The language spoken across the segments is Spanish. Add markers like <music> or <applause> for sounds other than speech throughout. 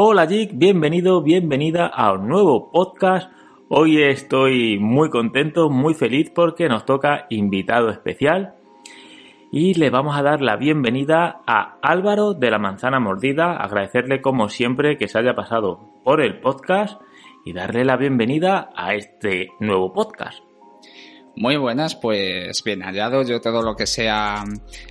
Hola Jig, bienvenido, bienvenida a un nuevo podcast. Hoy estoy muy contento, muy feliz porque nos toca invitado especial y le vamos a dar la bienvenida a Álvaro de la Manzana Mordida, agradecerle como siempre que se haya pasado por el podcast y darle la bienvenida a este nuevo podcast. Muy buenas, pues bien hallado. Yo todo lo que sea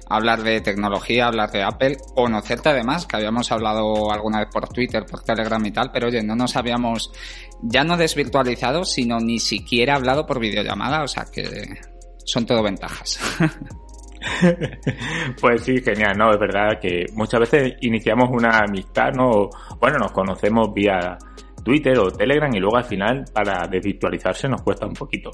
hablar de tecnología, hablar de Apple, conocerte además, que habíamos hablado alguna vez por Twitter, por Telegram y tal, pero oye, no nos habíamos ya no desvirtualizado, sino ni siquiera hablado por videollamada, o sea que son todo ventajas. <laughs> pues sí, genial, ¿no? Es verdad que muchas veces iniciamos una amistad, ¿no? Bueno, nos conocemos vía Twitter o Telegram y luego al final para desvirtualizarse nos cuesta un poquito.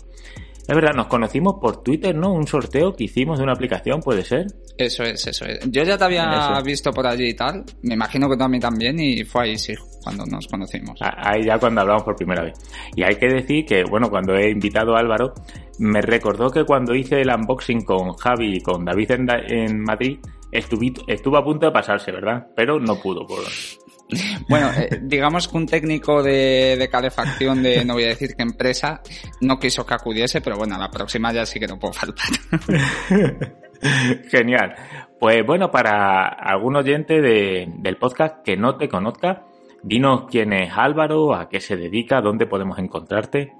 Es verdad, nos conocimos por Twitter, ¿no? Un sorteo que hicimos de una aplicación, ¿puede ser? Eso es, eso es. Yo ya te había visto por allí y tal. Me imagino que tú a mí también y fue ahí, sí, cuando nos conocimos. Ahí ya cuando hablamos por primera vez. Y hay que decir que, bueno, cuando he invitado a Álvaro, me recordó que cuando hice el unboxing con Javi y con David en, Madrid, estuvo a punto de pasarse, ¿verdad? Pero no pudo. Por... Bueno, eh, digamos que un técnico de, calefacción de, no voy a decir qué empresa, no quiso que acudiese, pero bueno, la próxima ya sí que no puedo faltar. <laughs> Genial. Pues bueno, para algún oyente del podcast que no te conozca, dinos quién es Álvaro, a qué se dedica, dónde podemos encontrarte.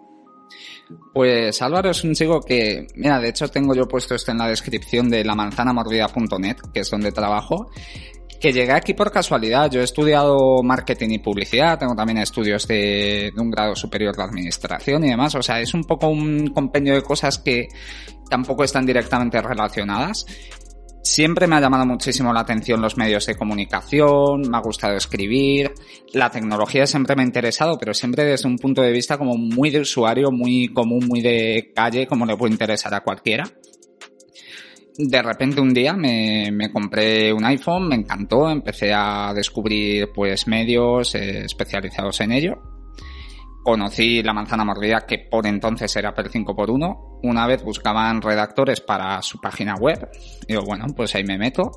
Pues Álvaro es un chico que, mira, de hecho tengo yo puesto esto en la descripción de la lamanzanamordida.net, que es donde trabajo, que llegué aquí por casualidad. Yo he estudiado marketing y publicidad, tengo también estudios de, un grado superior de administración y demás. O sea, es un poco un compendio de cosas que tampoco están directamente relacionadas. Siempre me ha llamado muchísimo la atención los medios de comunicación, me ha gustado escribir, la tecnología siempre me ha interesado, pero siempre desde un punto de vista como muy de usuario, muy común, muy de calle, como le puede interesar a cualquiera de repente un día me, compré un iPhone, me encantó, empecé a descubrir pues medios eh, especializados en ello. Conocí la manzana mordida que por entonces era per 5x1. Una vez buscaban redactores para su página web. Digo, bueno, pues ahí me meto.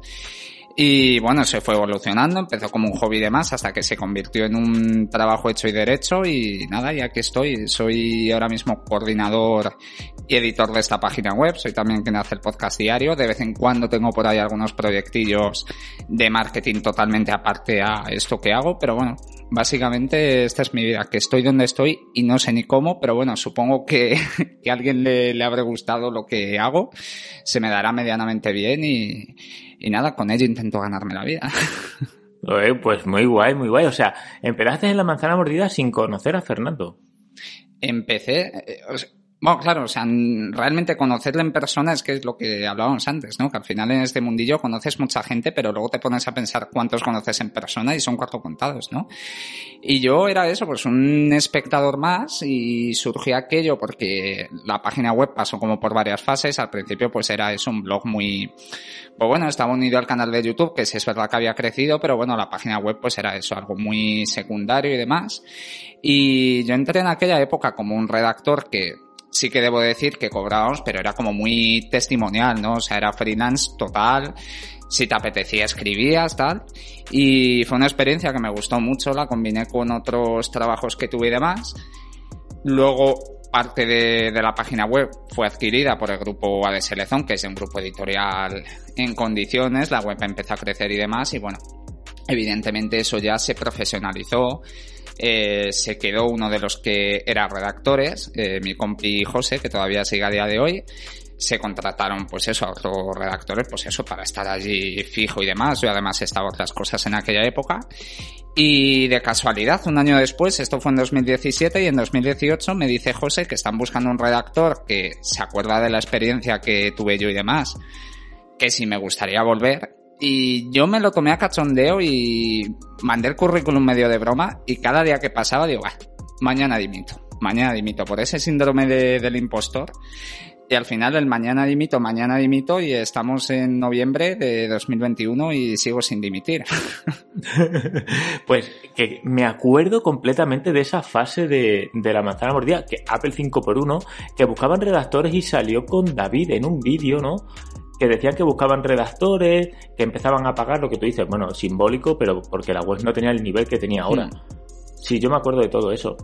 Y bueno, se fue evolucionando, empezó como un hobby de más hasta que se convirtió en un trabajo hecho y derecho y nada, y aquí estoy. Soy ahora mismo coordinador y editor de esta página web, soy también quien hace el podcast diario, de vez en cuando tengo por ahí algunos proyectillos de marketing totalmente aparte a esto que hago, pero bueno, básicamente esta es mi vida, que estoy donde estoy y no sé ni cómo, pero bueno, supongo que, <laughs> que alguien le, le habrá gustado lo que hago, se me dará medianamente bien y y nada, con ello intento ganarme la vida. <laughs> pues muy guay, muy guay. O sea, empezaste en la manzana mordida sin conocer a Fernando. Empecé, eh, bueno, claro, o sea, realmente conocerle en persona es que es lo que hablábamos antes, ¿no? Que al final en este mundillo conoces mucha gente, pero luego te pones a pensar cuántos conoces en persona y son cuatro contados, ¿no? Y yo era eso, pues un espectador más y surgió aquello porque la página web pasó como por varias fases. Al principio pues era eso, un blog muy, pues bueno, estaba unido al canal de YouTube, que sí es verdad que había crecido, pero bueno, la página web pues era eso, algo muy secundario y demás. Y yo entré en aquella época como un redactor que sí que debo decir que cobrábamos, pero era como muy testimonial, ¿no? O sea, era freelance total. Si te apetecía, escribías, tal. Y fue una experiencia que me gustó mucho, la combiné con otros trabajos que tuve y demás. Luego, parte de, la página web fue adquirida por el grupo AD Selección, que es un grupo editorial en condiciones. La web empezó a crecer y demás. Y bueno, evidentemente eso ya se profesionalizó eh, se quedó uno de los que era redactores, eh, mi compi José, que todavía sigue a día de hoy. Se contrataron, pues eso, a otros redactores, pues eso, para estar allí fijo y demás. Yo además estaba otras cosas en aquella época. Y de casualidad, un año después, esto fue en 2017 y en 2018 me dice José que están buscando un redactor que se acuerda de la experiencia que tuve yo y demás, que si me gustaría volver, Y yo me lo tomé a cachondeo y mandé el currículum medio de broma y cada día que pasaba digo, mañana dimito, mañana dimito por ese síndrome del impostor. Y al final el mañana dimito, mañana dimito y estamos en noviembre de 2021 y sigo sin dimitir. <laughs> pues que me acuerdo completamente de esa fase de, de la manzana mordida, que Apple 5x1, que buscaban redactores y salió con David en un vídeo, ¿no? Que decían que buscaban redactores, que empezaban a pagar lo que tú dices, bueno, simbólico, pero porque la web no tenía el nivel que tenía ahora. Hmm. Sí, yo me acuerdo de todo eso.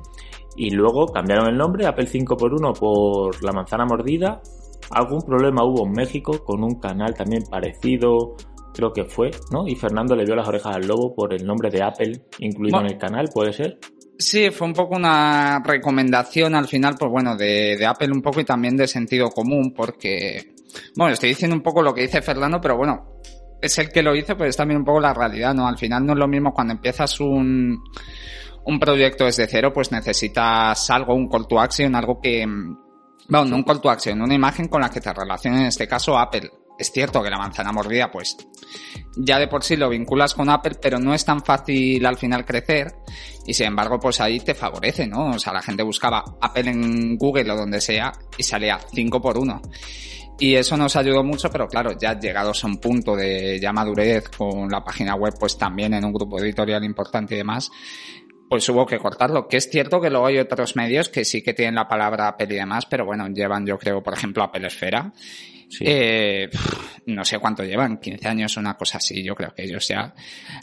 Y luego cambiaron el nombre, Apple 5x1 por la manzana mordida. Algún problema hubo en México con un canal también parecido, creo que fue, ¿no? Y Fernando le dio las orejas al lobo por el nombre de Apple incluido en el canal, ¿puede ser? Sí, fue un poco una recomendación al final, pues bueno, de, de Apple un poco y también de sentido común, porque bueno, estoy diciendo un poco lo que dice Fernando, pero bueno, es el que lo hizo, pero es también un poco la realidad, ¿no? Al final no es lo mismo cuando empiezas un, un proyecto desde cero, pues necesitas algo, un call to action, algo que, bueno, no un call to action, una imagen con la que te relaciona en este caso Apple. Es cierto que la manzana mordida, pues, ya de por sí lo vinculas con Apple, pero no es tan fácil al final crecer. Y sin embargo, pues ahí te favorece, ¿no? O sea, la gente buscaba Apple en Google o donde sea y salía 5 por 1. Y eso nos ayudó mucho, pero claro, ya llegados a un punto de ya madurez con la página web, pues también en un grupo editorial importante y demás, pues hubo que cortarlo. Que es cierto que luego hay otros medios que sí que tienen la palabra Apple y demás, pero bueno, llevan yo creo, por ejemplo, Apple Esfera. Eh, no sé cuánto llevan, 15 años, una cosa así. Yo creo que ellos ya,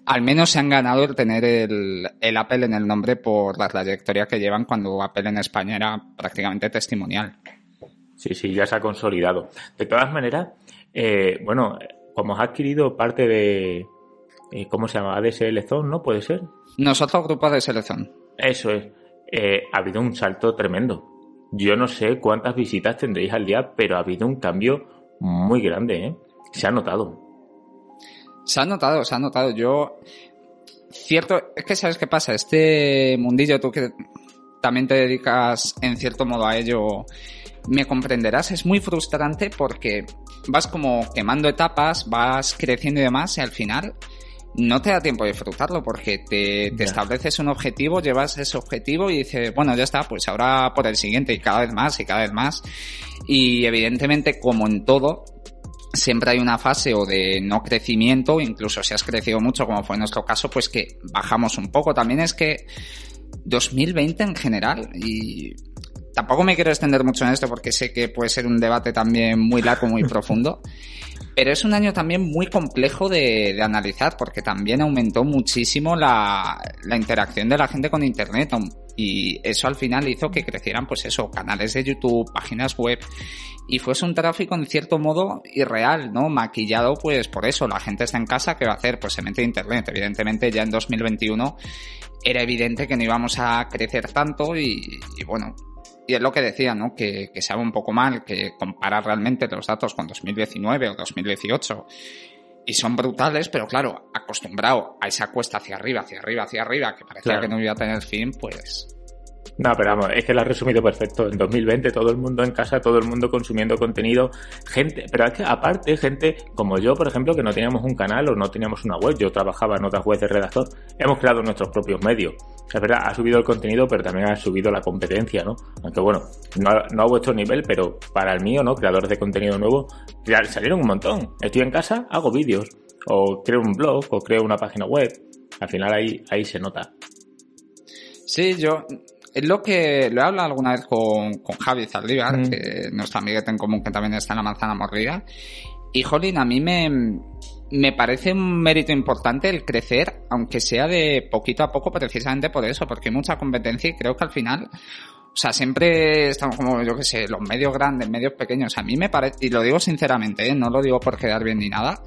al menos se han ganado el tener el, el Apple en el nombre por la trayectoria que llevan cuando Apple en España era prácticamente testimonial. Sí, sí, ya se ha consolidado. De todas maneras, eh, bueno, como has adquirido parte de, eh, ¿cómo se llama? ADSL Zone, ¿no? ¿Puede ser? Nosotros, grupo ADSL Zone. Eso es. Eh, ha habido un salto tremendo. Yo no sé cuántas visitas tendréis al día, pero ha habido un cambio muy grande, ¿eh? Se ha notado. Se ha notado, se ha notado. Yo, cierto, es que sabes qué pasa, este mundillo, tú que también te dedicas en cierto modo a ello, me comprenderás, es muy frustrante porque vas como quemando etapas, vas creciendo y demás y al final no te da tiempo de disfrutarlo porque te, te estableces un objetivo, llevas ese objetivo y dices, bueno, ya está, pues ahora por el siguiente y cada vez más y cada vez más. Y evidentemente, como en todo, siempre hay una fase o de no crecimiento, incluso si has crecido mucho, como fue en nuestro caso, pues que bajamos un poco. También es que 2020 en general y tampoco me quiero extender mucho en esto porque sé que puede ser un debate también muy largo, muy <laughs> profundo. Pero es un año también muy complejo de, analizar porque también aumentó muchísimo la, la, interacción de la gente con Internet y eso al final hizo que crecieran pues eso, canales de YouTube, páginas web y fuese un tráfico en cierto modo irreal, ¿no? Maquillado pues por eso, la gente está en casa, ¿qué va a hacer? Pues se mete a Internet. Evidentemente ya en 2021 era evidente que no íbamos a crecer tanto y, y bueno, y es lo que decía, ¿no? Que, que sabe un poco mal que comparar realmente los datos con 2019 o 2018 y son brutales, pero claro, acostumbrado a esa cuesta hacia arriba, hacia arriba, hacia arriba, que parecía que no iba a tener fin, pues no, pero vamos, es que lo has resumido perfecto. En 2020 todo el mundo en casa, todo el mundo consumiendo contenido, gente, pero es que aparte gente como yo, por ejemplo, que no teníamos un canal o no teníamos una web, yo trabajaba en otras webs de redactor, hemos creado nuestros propios medios. Es verdad, ha subido el contenido, pero también ha subido la competencia, ¿no? Aunque bueno, no, no a vuestro nivel, pero para el mío, ¿no? Creadores de contenido nuevo, salieron un montón. Estoy en casa, hago vídeos, o creo un blog, o creo una página web. Al final ahí, ahí se nota. Sí, yo es lo que lo he hablado alguna vez con, con Javi Zaldívar, mm. que nuestro amiguete en común que también está en la manzana mordida. Y Jolín, a mí me, me parece un mérito importante el crecer, aunque sea de poquito a poco, precisamente por eso, porque hay mucha competencia y creo que al final, o sea, siempre estamos como, yo que sé, los medios grandes, medios pequeños. A mí me parece, y lo digo sinceramente, ¿eh? no lo digo por quedar bien ni nada,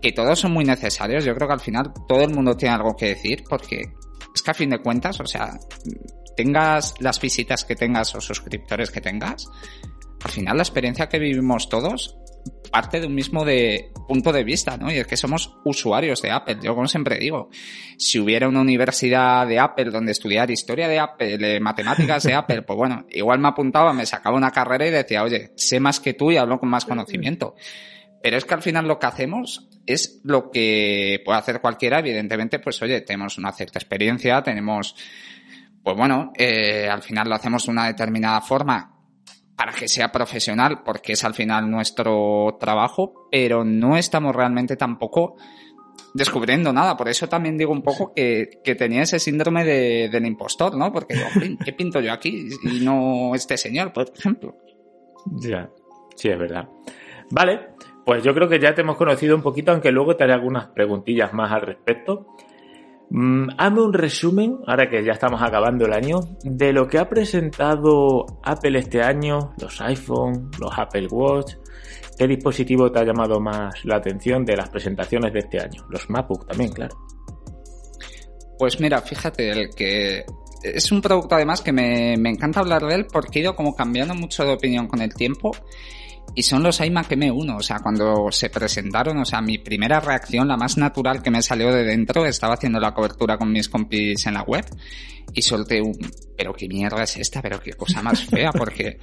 que todos son muy necesarios. Yo creo que al final todo el mundo tiene algo que decir, porque es que a fin de cuentas, o sea, tengas las visitas que tengas o suscriptores que tengas, al final la experiencia que vivimos todos parte de un mismo de punto de vista, ¿no? Y es que somos usuarios de Apple. Yo como siempre digo, si hubiera una universidad de Apple donde estudiar historia de Apple, eh, matemáticas de <laughs> Apple, pues bueno, igual me apuntaba, me sacaba una carrera y decía, oye, sé más que tú y hablo con más conocimiento. Pero es que al final lo que hacemos es lo que puede hacer cualquiera. Evidentemente, pues oye, tenemos una cierta experiencia, tenemos, pues bueno, eh, al final lo hacemos de una determinada forma para que sea profesional, porque es al final nuestro trabajo, pero no estamos realmente tampoco descubriendo nada. Por eso también digo un poco que, tenía ese síndrome de, del impostor, ¿no? Porque digo, ¿qué pinto yo aquí y no este señor, por ejemplo? Ya, sí, es verdad. Vale, pues yo creo que ya te hemos conocido un poquito, aunque luego te haré algunas preguntillas más al respecto. Mm, hazme un resumen, ahora que ya estamos acabando el año, de lo que ha presentado Apple este año, los iPhone, los Apple Watch. ¿Qué dispositivo te ha llamado más la atención de las presentaciones de este año? Los MacBook también, claro. Pues mira, fíjate, el que es un producto además que me, me encanta hablar de él porque he ido como cambiando mucho de opinión con el tiempo y son los iMac M1. O sea, cuando se presentaron, o sea, mi primera reacción, la más natural que me salió de dentro, estaba haciendo la cobertura con mis compis en la web y solté un, pero qué mierda es esta, pero qué cosa más fea, porque,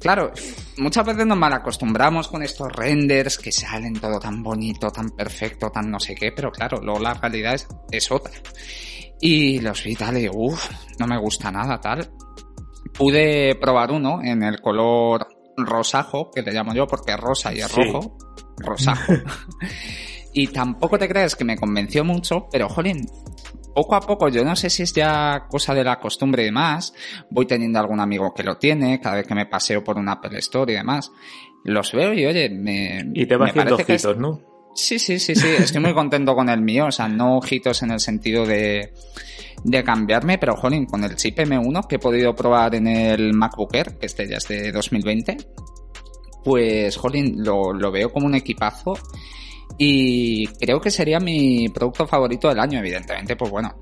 claro, muchas veces nos mal acostumbramos con estos renders que salen todo tan bonito, tan perfecto, tan no sé qué, pero claro, luego la realidad es, es otra. Y los vi tal uff, no me gusta nada tal. Pude probar uno en el color rosajo, que le llamo yo porque es rosa y es rojo, rosajo. <laughs> y tampoco te crees que me convenció mucho, pero jolín, poco a poco, yo no sé si es ya cosa de la costumbre y demás, voy teniendo algún amigo que lo tiene, cada vez que me paseo por una Apple Store y demás, los veo y oye, me... Y te va haciendo ojitos, ¿no? Sí, sí, sí, sí, estoy muy contento con el mío, o sea, no ojitos en el sentido de, de cambiarme, pero jolín, con el chip M1 que he podido probar en el MacBook Air, que este ya es de 2020, pues jolín, lo, lo veo como un equipazo y creo que sería mi producto favorito del año, evidentemente, pues bueno.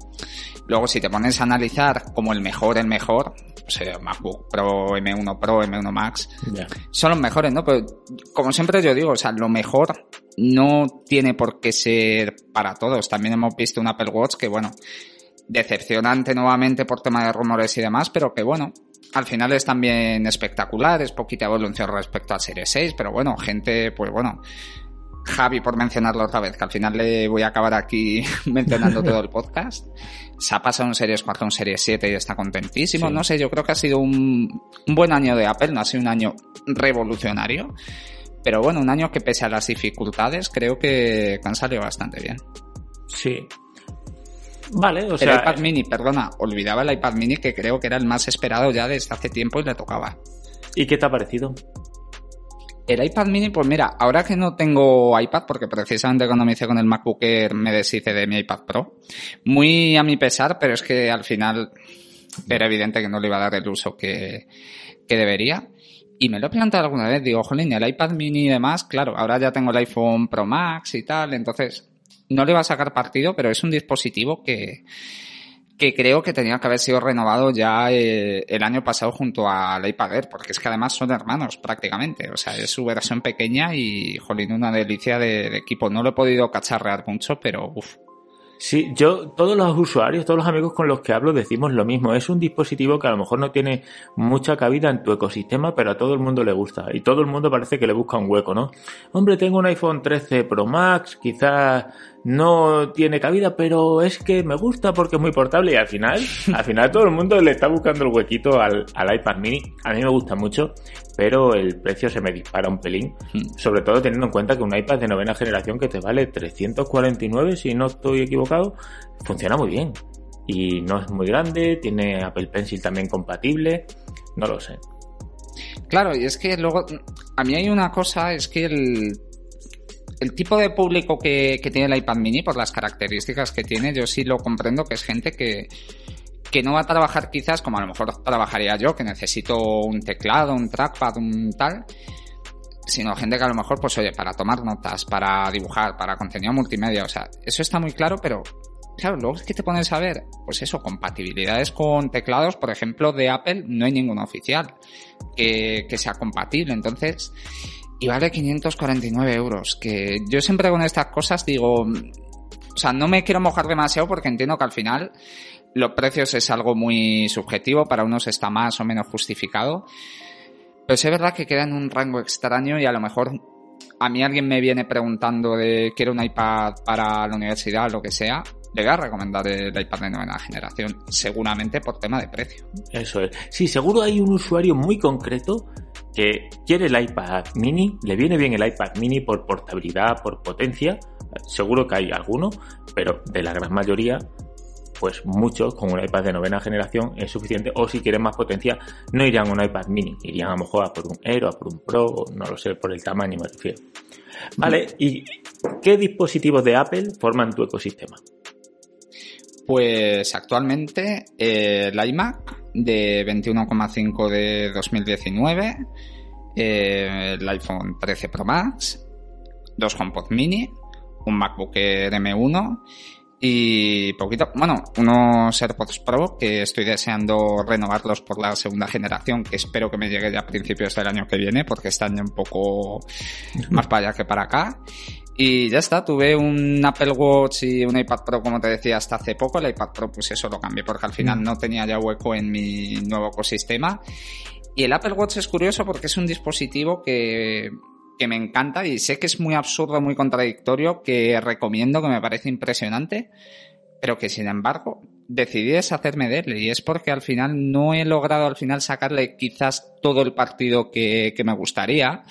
Luego si te pones a analizar como el mejor, el mejor, o sea, MacBook Pro, M1 Pro, M1 Max, son los mejores, ¿no? Pero como siempre yo digo, o sea, lo mejor no tiene por qué ser para todos. También hemos visto un Apple Watch que, bueno, decepcionante nuevamente por tema de rumores y demás, pero que bueno, al final es también espectacular, es poquita evolución respecto al Series 6, pero bueno, gente, pues bueno, Javi por mencionarlo otra vez, que al final le voy a acabar aquí <laughs> mencionando todo el podcast. Se ha pasado un Series 4 un Series 7 y está contentísimo. No sé, yo creo que ha sido un, un buen año de Apple, no ha sido un año revolucionario. Pero bueno, un año que pese a las dificultades, creo que han salido bastante bien. Sí, Vale, o sea. El iPad Mini, perdona, olvidaba el iPad Mini que creo que era el más esperado ya desde hace tiempo y le tocaba. ¿Y qué te ha parecido? El iPad mini, pues mira, ahora que no tengo iPad, porque precisamente cuando me hice con el MacBook Air me deshice de mi iPad Pro, muy a mi pesar, pero es que al final era evidente que no le iba a dar el uso que, que debería. Y me lo he planteado alguna vez, digo, jolín, el iPad mini y demás, claro, ahora ya tengo el iPhone Pro Max y tal, entonces no le va a sacar partido, pero es un dispositivo que, que creo que tenía que haber sido renovado ya eh, el año pasado junto al iPad Air, porque es que además son hermanos prácticamente. O sea, es su versión pequeña y, jolín, una delicia de, de equipo. No lo he podido cacharrear mucho, pero uff, Sí, yo, todos los usuarios, todos los amigos con los que hablo decimos lo mismo. Es un dispositivo que a lo mejor no tiene mucha cabida en tu ecosistema, pero a todo el mundo le gusta. Y todo el mundo parece que le busca un hueco, ¿no? Hombre, tengo un iPhone 13 Pro Max, quizás no tiene cabida, pero es que me gusta porque es muy portable y al final, <laughs> al final todo el mundo le está buscando el huequito al, al iPad mini. A mí me gusta mucho, pero el precio se me dispara un pelín, hmm. sobre todo teniendo en cuenta que un iPad de novena generación que te vale 349 si no estoy equivocado, funciona muy bien. Y no es muy grande, tiene Apple Pencil también compatible, no lo sé. Claro, y es que luego, a mí hay una cosa, es que el el tipo de público que, que, tiene el iPad mini, por las características que tiene, yo sí lo comprendo que es gente que, que no va a trabajar quizás como a lo mejor trabajaría yo, que necesito un teclado, un trackpad, un tal, sino gente que a lo mejor, pues oye, para tomar notas, para dibujar, para contenido multimedia, o sea, eso está muy claro, pero claro, luego es que te pones a ver, pues eso, compatibilidades con teclados, por ejemplo, de Apple, no hay ninguno oficial que sea compatible, entonces y vale 549 euros. Que yo siempre con estas cosas digo, o sea, no me quiero mojar demasiado porque entiendo que al final los precios es algo muy subjetivo, para unos está más o menos justificado. Pero es verdad que queda en un rango extraño y a lo mejor a mí alguien me viene preguntando de quiero un iPad para la universidad, lo que sea, le voy a recomendar el iPad de novena generación, seguramente por tema de precio. Eso es. Sí, seguro hay un usuario muy concreto que quiere el iPad mini, le viene bien el iPad mini por portabilidad, por potencia, seguro que hay alguno, pero de la gran mayoría, pues muchos con un iPad de novena generación es suficiente, o si quieren más potencia, no irían a un iPad mini, irían a lo mejor a por un Air o a por un Pro, no lo sé, por el tamaño me refiero. Vale, ¿y qué dispositivos de Apple forman tu ecosistema? Pues actualmente eh, el iMac de 21,5 de 2019, eh, el iPhone 13 Pro Max, dos HomePod Mini, un MacBook Air M1 y poquito, bueno, unos AirPods Pro que estoy deseando renovarlos por la segunda generación, que espero que me llegue ya a principios del año que viene, porque están ya un poco <laughs> más para allá que para acá. Y ya está, tuve un Apple Watch y un iPad Pro, como te decía, hasta hace poco. El iPad Pro, pues eso lo cambié porque al final mm. no tenía ya hueco en mi nuevo ecosistema. Y el Apple Watch es curioso porque es un dispositivo que, que me encanta y sé que es muy absurdo, muy contradictorio, que recomiendo, que me parece impresionante, pero que sin embargo decidí deshacerme de él y es porque al final no he logrado al final sacarle quizás todo el partido que, que me gustaría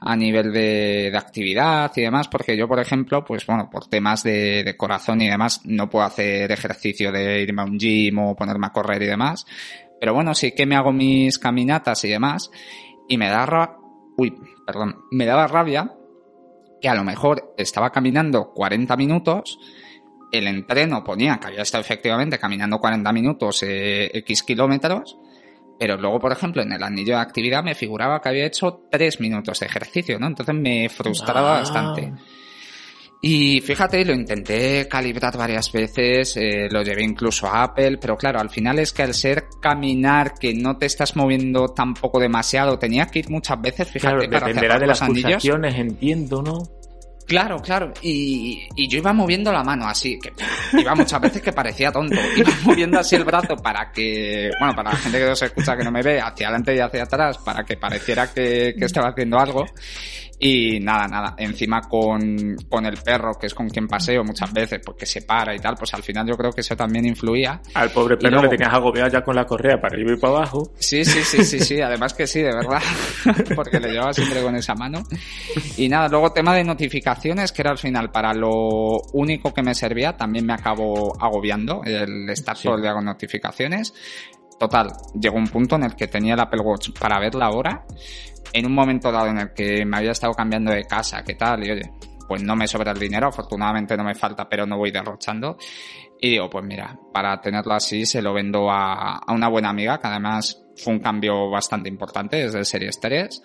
a nivel de, de, actividad y demás, porque yo, por ejemplo, pues bueno, por temas de, de, corazón y demás, no puedo hacer ejercicio de irme a un gym o ponerme a correr y demás. Pero bueno, sí que me hago mis caminatas y demás, y me da ra uy, perdón, me daba rabia que a lo mejor estaba caminando 40 minutos, el entreno ponía que había estado efectivamente caminando 40 minutos eh, X kilómetros, pero luego, por ejemplo, en el anillo de actividad me figuraba que había hecho tres minutos de ejercicio, ¿no? Entonces me frustraba ah. bastante. Y fíjate, lo intenté calibrar varias veces, eh, lo llevé incluso a Apple, pero claro, al final es que al ser caminar, que no te estás moviendo tampoco demasiado, tenía que ir muchas veces, fíjate, claro, dependerá de las pulsaciones, entiendo, ¿no? Claro, claro. Y, y, yo iba moviendo la mano así, que iba muchas veces que parecía tonto. Iba <laughs> moviendo así el brazo para que, bueno, para la gente que no se escucha, que no me ve, hacia adelante y hacia atrás, para que pareciera que, que estaba haciendo algo. Y nada, nada, encima con, con el perro, que es con quien paseo muchas veces, porque se para y tal, pues al final yo creo que eso también influía. Al pobre perro le tenías agobiado ya con la correa para arriba y para abajo. Sí, sí, sí, sí, sí, además que sí, de verdad, <laughs> porque le llevaba siempre con esa mano. Y nada, luego tema de notificaciones, que era al final para lo único que me servía, también me acabó agobiando el estar todo el día con notificaciones. Total, llegó un punto en el que tenía el Apple Watch para ver la hora en un momento dado en el que me había estado cambiando de casa, ¿qué tal? Y oye, pues no me sobra el dinero, afortunadamente no me falta, pero no voy derrochando. Y digo, pues mira, para tenerlo así se lo vendo a, a una buena amiga, que además fue un cambio bastante importante desde Series 3.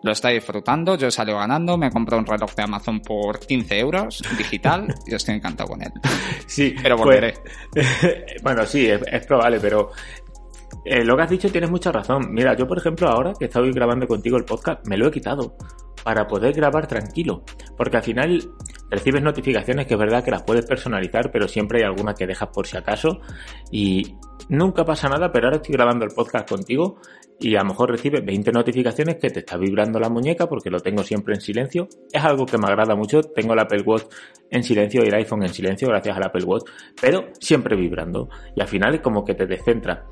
Lo está disfrutando, yo he salido ganando, me compré un reloj de Amazon por 15 euros digital <laughs> y estoy encantado con él. Sí, pero volveré. <laughs> bueno, sí, es, es, probable, pero eh, lo que has dicho tienes mucha razón. Mira, yo por ejemplo ahora que estoy grabando contigo el podcast, me lo he quitado para poder grabar tranquilo. Porque al final recibes notificaciones que es verdad que las puedes personalizar, pero siempre hay alguna que dejas por si acaso. Y nunca pasa nada, pero ahora estoy grabando el podcast contigo y a lo mejor recibes 20 notificaciones que te está vibrando la muñeca porque lo tengo siempre en silencio. Es algo que me agrada mucho. Tengo el Apple Watch en silencio y el iPhone en silencio gracias al Apple Watch, pero siempre vibrando. Y al final es como que te descentra.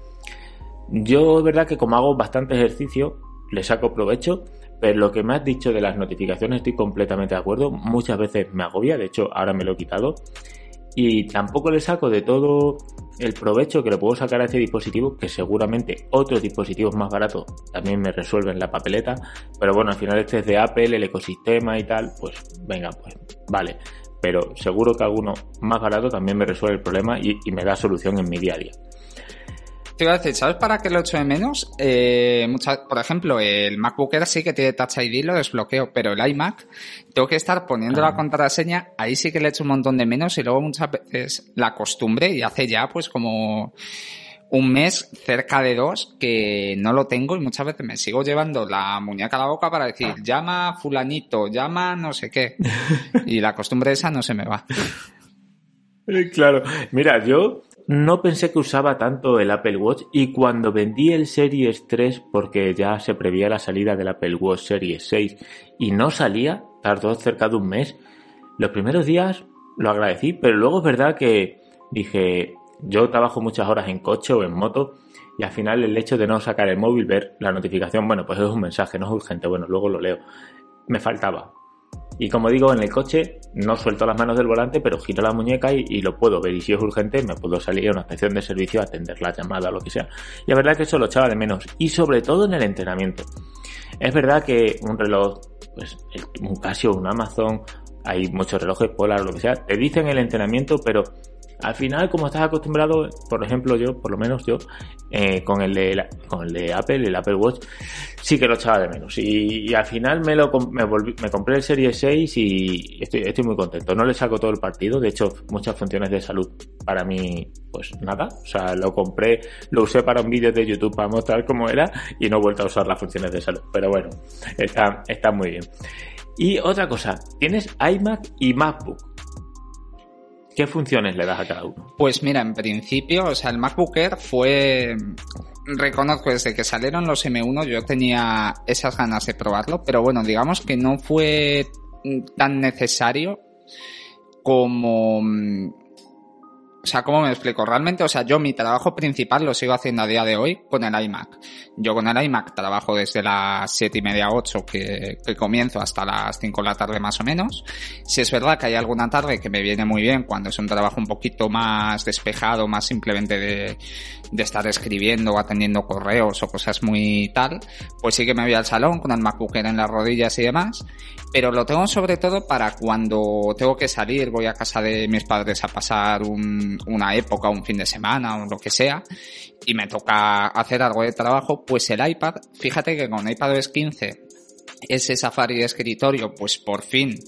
Yo es verdad que como hago bastante ejercicio, le saco provecho, pero lo que me has dicho de las notificaciones estoy completamente de acuerdo. Muchas veces me agobia, de hecho ahora me lo he quitado. Y tampoco le saco de todo el provecho que le puedo sacar a este dispositivo, que seguramente otros dispositivos más baratos también me resuelven la papeleta. Pero bueno, al final este es de Apple, el ecosistema y tal, pues venga, pues vale. Pero seguro que alguno más barato también me resuelve el problema y, y me da solución en mi día a día. Te iba a decir, ¿sabes para qué lo echo de menos? Eh, por ejemplo, el MacBook Air sí que tiene Touch ID, lo desbloqueo, pero el iMac tengo que estar poniendo la ah. contraseña, ahí sí que le echo un montón de menos y luego muchas veces la costumbre y hace ya pues como un mes, cerca de dos, que no lo tengo y muchas veces me sigo llevando la muñeca a la boca para decir, llama fulanito, llama no sé qué. <laughs> Y la costumbre esa no se me va. Claro, mira, yo no pensé que usaba tanto el Apple Watch y cuando vendí el Series 3 porque ya se prevía la salida del Apple Watch Series 6 y no salía, tardó cerca de un mes. Los primeros días lo agradecí, pero luego es verdad que dije, yo trabajo muchas horas en coche o en moto y al final el hecho de no sacar el móvil, ver la notificación, bueno, pues es un mensaje, no es urgente, bueno, luego lo leo. Me faltaba. Y como digo, en el coche no suelto las manos del volante, pero giro la muñeca y, lo puedo ver. Y si es urgente, me puedo salir a una estación de servicio a atender la llamada o lo que sea. Y la verdad que eso lo echaba de menos. Y sobre todo en el entrenamiento. Es verdad que un reloj, pues un Casio, un Amazon, hay muchos relojes Polar lo que sea, te dicen el entrenamiento, pero al final, como estás acostumbrado, por ejemplo, yo, por lo menos yo, eh, con, el de, con el de Apple, el Apple Watch, sí que lo echaba de menos. Y, al final me lo me, volví, me compré el Serie 6 y estoy, estoy muy contento. No le saco todo el partido, de hecho, muchas funciones de salud para mí, pues nada. O sea, lo compré, lo usé para un vídeo de YouTube para mostrar cómo era y no he vuelto a usar las funciones de salud. Pero bueno, está, está muy bien. Y otra cosa, tienes iMac y MacBook. ¿Qué funciones le das a cada uno? Pues mira, en principio, o sea, el MacBook Air fue reconozco desde que salieron los M1 yo tenía esas ganas de probarlo, pero bueno, digamos que no fue tan necesario como o sea, ¿cómo me explico? Realmente, o sea, yo mi trabajo principal lo sigo haciendo a día de hoy con el iMac. Yo con el iMac trabajo desde las siete y media, ocho que, que comienzo hasta las 5 de la tarde más o menos. Si es verdad que hay alguna tarde que me viene muy bien cuando es un trabajo un poquito más despejado, más simplemente de, de estar escribiendo o atendiendo correos o cosas muy tal, pues sí que me voy al salón con el MacBook en las rodillas y demás. Pero lo tengo sobre todo para cuando tengo que salir, voy a casa de mis padres a pasar un, una época, un fin de semana o lo que sea, y me toca hacer algo de trabajo, pues el iPad, fíjate que con iPadOS 15, ese Safari de escritorio, pues por fin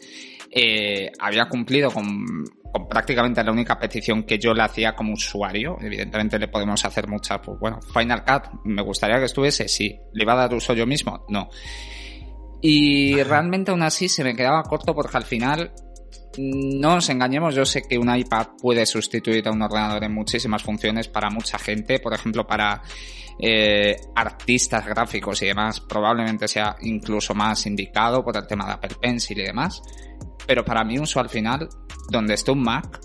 eh, había cumplido con, con, prácticamente la única petición que yo le hacía como usuario. Evidentemente le podemos hacer muchas, pues bueno, Final Cut, me gustaría que estuviese, sí. ¿Le iba a dar uso yo mismo? No. Y realmente aún así se me quedaba corto porque al final no nos engañemos, yo sé que un iPad puede sustituir a un ordenador en muchísimas funciones para mucha gente, por ejemplo, para eh, artistas gráficos y demás, probablemente sea incluso más indicado por el tema de Apple Pencil y demás. Pero para mí uso al final, donde esté un Mac,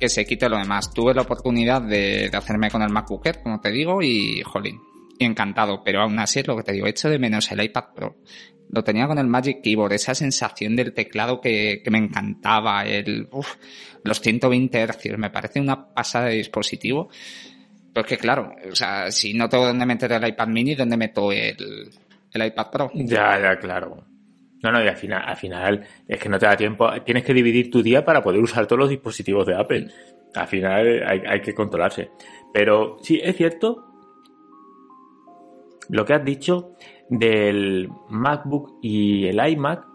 que se quite lo demás. Tuve la oportunidad de, de hacerme con el MacBook Air, como te digo, y jolín, encantado, pero aún así es lo que te digo, hecho de menos el iPad Pro lo tenía con el Magic Keyboard, esa sensación del teclado que, que me encantaba, el, uf, los 120 Hz, me parece una pasada de dispositivo. Porque claro, o sea, si no tengo dónde meter el iPad mini, ¿dónde meto el, el iPad Pro? Ya, ya, claro. No, no, y al final, al final es que no te da tiempo, tienes que dividir tu día para poder usar todos los dispositivos de Apple. Al final hay, hay que controlarse. Pero sí, es cierto lo que has dicho del MacBook y el iMac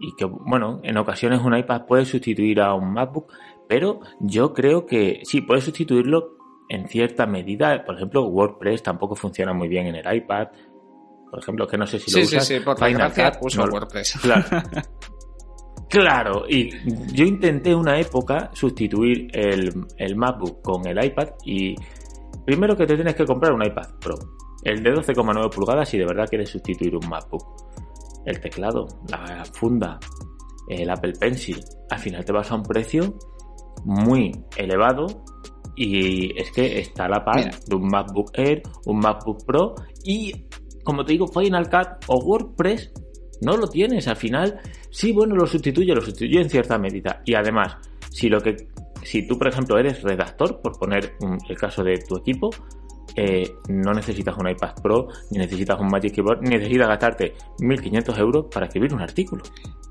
y que bueno, en ocasiones un iPad puede sustituir a un MacBook, pero yo creo que sí, puede sustituirlo en cierta medida. Por ejemplo, WordPress tampoco funciona muy bien en el iPad. Por ejemplo, que no sé si lo sí, usas. Sí, sí, por Final uso WordPress. <laughs> Claro. <laughs> claro, y yo intenté una época sustituir el, el MacBook con el iPad y primero que te tienes que comprar un iPad Pro el de 12,9 pulgadas si de verdad quieres sustituir un MacBook. El teclado, la funda, el Apple Pencil, al final te vas a un precio muy elevado y es que está a la par de un MacBook Air, un MacBook Pro y, como te digo, Final Cut o WordPress no lo tienes. Al final, sí, bueno, lo sustituye, lo sustituye en cierta medida. Y además, si lo que, si tú, por ejemplo, eres redactor, por poner el caso de tu equipo, eh, no necesitas un iPad Pro, ni necesitas un Magic Keyboard, ni necesitas gastarte 1.500 euros para escribir un artículo.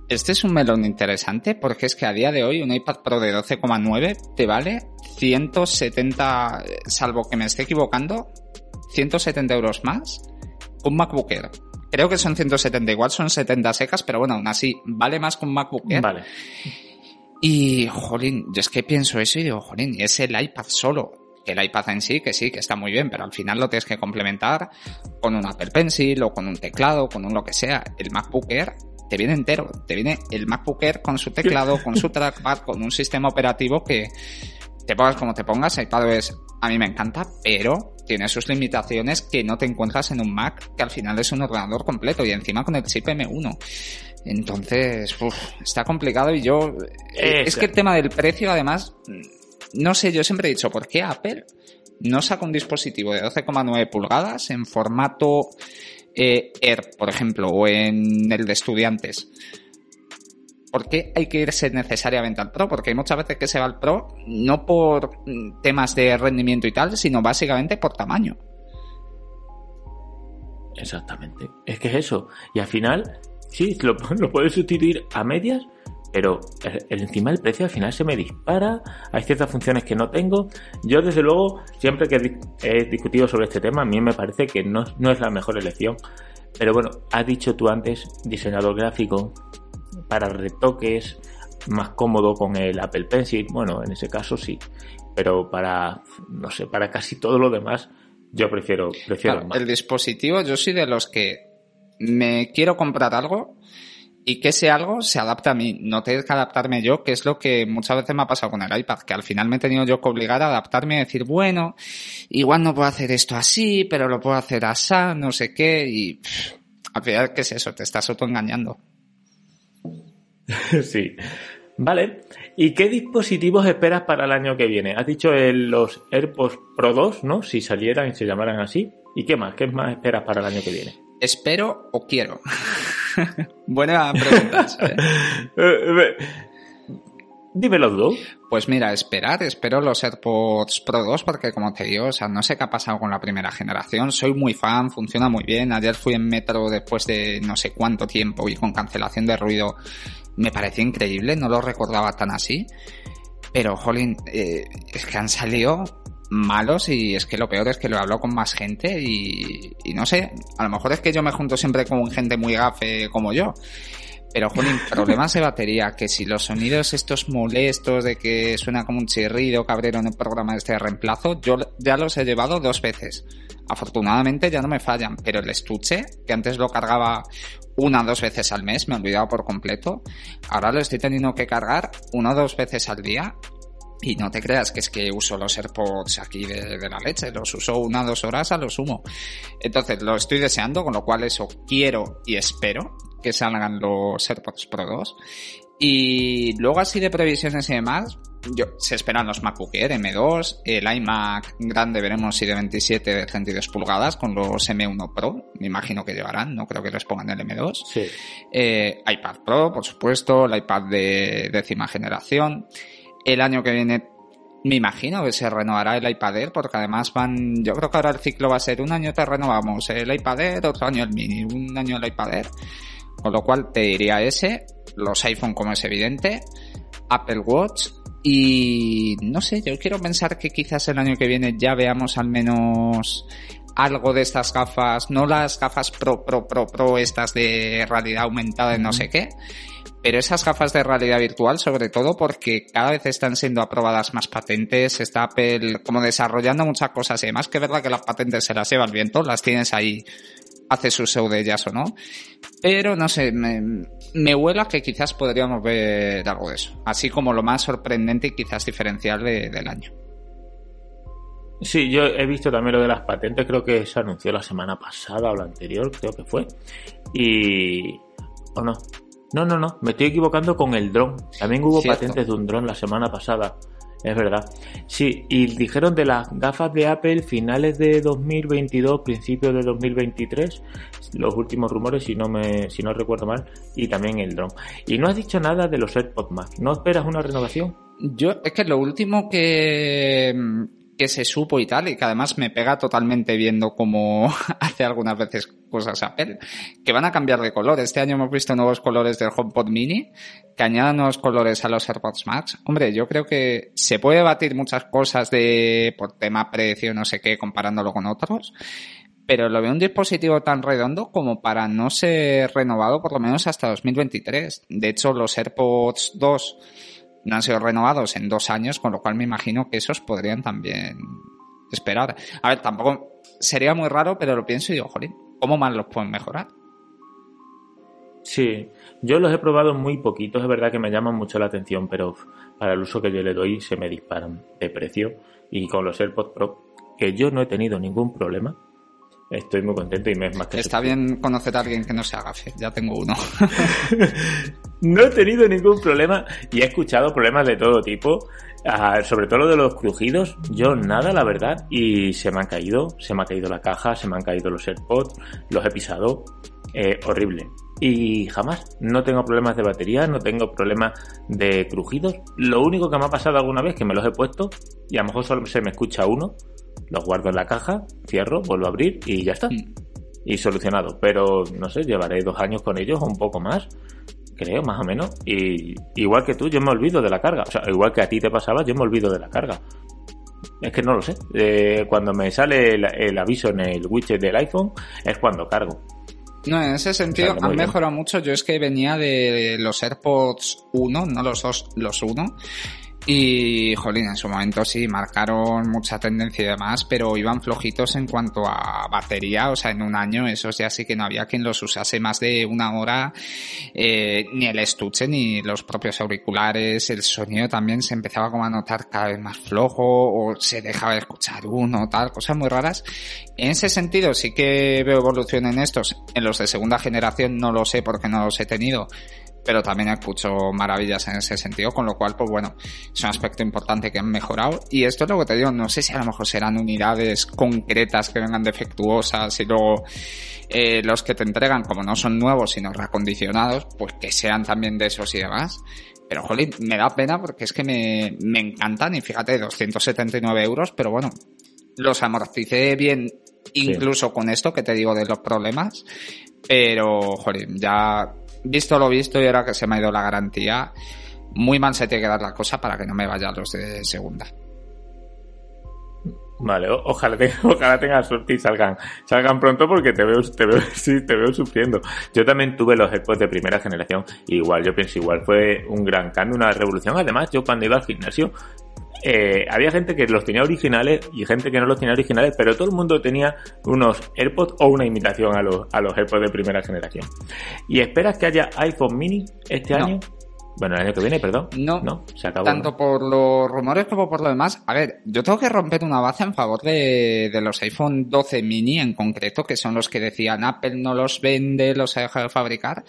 Este es un melón interesante porque es que a día de hoy un iPad Pro de 12,9 te vale 170, salvo que me esté equivocando, 170 euros más un MacBook Air. Creo que son 170, igual son 70 secas, pero bueno, aún así, vale más que un MacBook Air. Vale. Y, jolín, yo es que pienso eso y digo, jolín, y es el iPad solo el iPad en sí, que sí, que está muy bien, pero al final lo tienes que complementar con un Apple Pencil o con un teclado, con un lo que sea. El MacBook Air te viene entero, te viene el MacBook Air con su teclado, con su trackpad, con un sistema operativo que te pongas como te pongas, iPadOS a mí me encanta, pero tiene sus limitaciones que no te encuentras en un Mac, que al final es un ordenador completo y encima con el chip M1. Entonces, está complicado y yo... Es que el tema del precio, además, no sé, yo siempre he dicho, ¿por qué Apple no saca un dispositivo de 12,9 pulgadas en formato eh, Air, por ejemplo, o en el de estudiantes? ¿Por qué hay que irse necesariamente al Pro? Porque hay muchas veces que se va al Pro no por temas de rendimiento y tal, sino básicamente por tamaño. Exactamente. Es que es eso. Y al final, sí, <laughs> lo, puedes sustituir a medias, pero encima el precio al final se me dispara, hay ciertas funciones que no tengo. Yo desde luego, siempre que he discutido sobre este tema, a mí me parece que no, no es la mejor elección. Pero bueno, has dicho tú antes, diseñador gráfico, para retoques, más cómodo con el Apple Pencil, bueno, en ese caso sí, pero para, no sé, para casi todo lo demás, yo prefiero, prefiero El dispositivo, yo soy de los que me quiero comprar algo y que ese algo se adapta a mí. No tengo que adaptarme yo, que es lo que muchas veces me ha pasado con el iPad, que al final me he tenido yo que obligar a adaptarme y decir, bueno, igual no puedo hacer esto así, pero lo puedo hacer así, no sé qué, y al final, ¿qué es eso? Te estás autoengañando. <laughs> sí. Vale. ¿Y qué dispositivos esperas para el año que viene? Has dicho los AirPods Pro 2, ¿no? Si salieran y se llamaran así. ¿Y qué más? ¿Qué más esperas para el año que viene? ¿Espero o quiero? <laughs> Buena pregunta. dime los dos. Pues mira, esperar, espero los AirPods Pro 2 porque como te digo, o sea, no sé qué ha pasado con la primera generación, soy muy fan, funciona muy bien, ayer fui en metro después de no sé cuánto tiempo y con cancelación de ruido me pareció increíble, no lo recordaba tan así. Pero, jolín, eh, es que han salido malos y es que lo peor es que lo hablo con más gente y, y, no sé, a lo mejor es que yo me junto siempre con gente muy gafe como yo. Pero, jolín, <laughs> problemas de batería, que si los sonidos estos molestos de que suena como un chirrido cabrero en el programa este de reemplazo, yo ya los he llevado dos veces. Afortunadamente ya no me fallan, pero el estuche, que antes lo cargaba una o dos veces al mes, me he olvidado por completo. Ahora lo estoy teniendo que cargar una o dos veces al día. Y no te creas que es que uso los AirPods aquí de, la leche, los uso una o dos horas a lo sumo. Entonces lo estoy deseando, con lo cual eso quiero y espero que salgan los AirPods Pro 2. Y luego así de previsiones y demás, yo, se esperan los MacBook Air M2, el iMac grande veremos si de 27 de 32 pulgadas con los M1 Pro, me imagino que llevarán, no creo que les pongan el M2. Sí. Eh, iPad Pro, por supuesto, el iPad de décima generación. El año que viene me imagino que se renovará el iPad Air porque además van, yo creo que ahora el ciclo va a ser un año te renovamos el iPad Air, otro año el mini, un año el iPad Air. Con lo cual te diría ese, los iPhone como es evidente, Apple Watch y no sé, yo quiero pensar que quizás el año que viene ya veamos al menos algo de estas gafas, no las gafas pro, pro, pro, pro, estas de realidad aumentada y no sé qué, pero esas gafas de realidad virtual sobre todo porque cada vez están siendo aprobadas más patentes, está Apple como desarrollando muchas cosas y además que es verdad que las patentes se las lleva el viento, las tienes ahí hace su de o no. Pero no sé, me, me huela que quizás podríamos ver algo de eso. Así como lo más sorprendente y quizás diferencial del año. Sí, yo he visto también lo de las patentes, creo que se anunció la semana pasada o la anterior, creo que fue. Y... ¿O no? No, no, no, me estoy equivocando con el dron. También hubo patentes de un dron la semana pasada. Es verdad. Sí, y dijeron de las gafas de Apple finales de 2022, principios de 2023, los últimos rumores, si no me, si no recuerdo mal, y también el drone. Y no has dicho nada de los AirPods Max. ¿No esperas una renovación? Yo, es que lo último que, que se supo y tal, y que además me pega totalmente viendo cómo <laughs> hace algunas veces cosas Apple, que van a cambiar de color. Este año hemos visto nuevos colores del HomePod Mini, que añadan nuevos colores a los AirPods Max. Hombre, yo creo que se puede batir muchas cosas de, por tema precio, no sé qué, comparándolo con otros, pero lo veo un dispositivo tan redondo como para no ser renovado por lo menos hasta 2023. De hecho, los AirPods 2 no han sido renovados en dos años, con lo cual me imagino que esos podrían también esperar. A ver, tampoco sería muy raro, pero lo pienso y digo, jolín, ¿cómo más los pueden mejorar? Sí, yo los he probado muy poquitos, es verdad que me llaman mucho la atención, pero para el uso que yo le doy se me disparan de precio. Y con los AirPods Pro, que yo no he tenido ningún problema, Estoy muy contento y me es más que Está bien conocer a alguien que no sea gafe, ya tengo uno. <laughs> no he tenido ningún problema y he escuchado problemas de todo tipo, ah, sobre todo lo de los crujidos, yo nada, la verdad, y se me han caído, se me ha caído la caja, se me han caído los AirPods, los he pisado, eh, horrible. Y jamás, no tengo problemas de batería, no tengo problemas de crujidos. Lo único que me ha pasado alguna vez que me los he puesto y a lo mejor solo se me escucha uno los guardo en la caja, cierro, vuelvo a abrir y ya está. Mm. Y solucionado. Pero no sé, llevaré dos años con ellos o un poco más. Creo, más o menos. Y igual que tú, yo me olvido de la carga. O sea, igual que a ti te pasaba, yo me olvido de la carga. Es que no lo sé. Eh, cuando me sale el, aviso en el widget del iPhone, es cuando cargo. No, en ese sentido han mejorado mucho. Yo es que venía de los AirPods 1, no los dos, los 1. Y, jolín, en su momento sí, marcaron mucha tendencia y demás, pero iban flojitos en cuanto a batería, o sea, en un año esos ya sí que no había quien los usase más de una hora, eh, ni el estuche, ni los propios auriculares, el sonido también se empezaba como a notar cada vez más flojo, o se dejaba de escuchar uno, tal, cosas muy raras. En ese sentido sí que veo evolución en estos, en los de segunda generación no lo sé porque no los he tenido, pero también escucho maravillas en ese sentido, con lo cual, pues bueno, es un aspecto importante que han mejorado. Y esto es lo que te digo, no sé si a lo mejor serán unidades concretas que vengan defectuosas y luego eh, los que te entregan, como no son nuevos, sino reacondicionados, pues que sean también de esos y demás. Pero, jolín, me da pena porque es que me, me encantan y fíjate, 279 euros, pero bueno, los amorticé bien incluso con esto que te digo de los problemas. Pero, jolín, ya visto lo visto y ahora que se me ha ido la garantía, muy mal se tiene que dar la cosa para que no me vayan los de segunda. Vale, ojalá, tenga, <laughs> ojalá tenga suerte y salgan, salgan pronto porque te veo, te veo, <laughs> te veo sufriendo. Yo también tuve los AirPods de primera generación, igual, yo pienso igual, fue un gran cambio, una revolución. Además, yo cuando iba al gimnasio, eh, había gente que los tenía originales y gente que no los tenía originales, pero todo el mundo tenía unos AirPods o una imitación a los, a los AirPods de primera generación. ¿Y esperas que haya iPhone mini este año? Bueno, el año que viene, perdón. No, no se acabó. Tanto por los rumores como por lo demás. A ver, yo tengo que romper una base en favor de, de, los iPhone 12 mini en concreto, que son los que decían Apple no los vende, los ha dejado de fabricar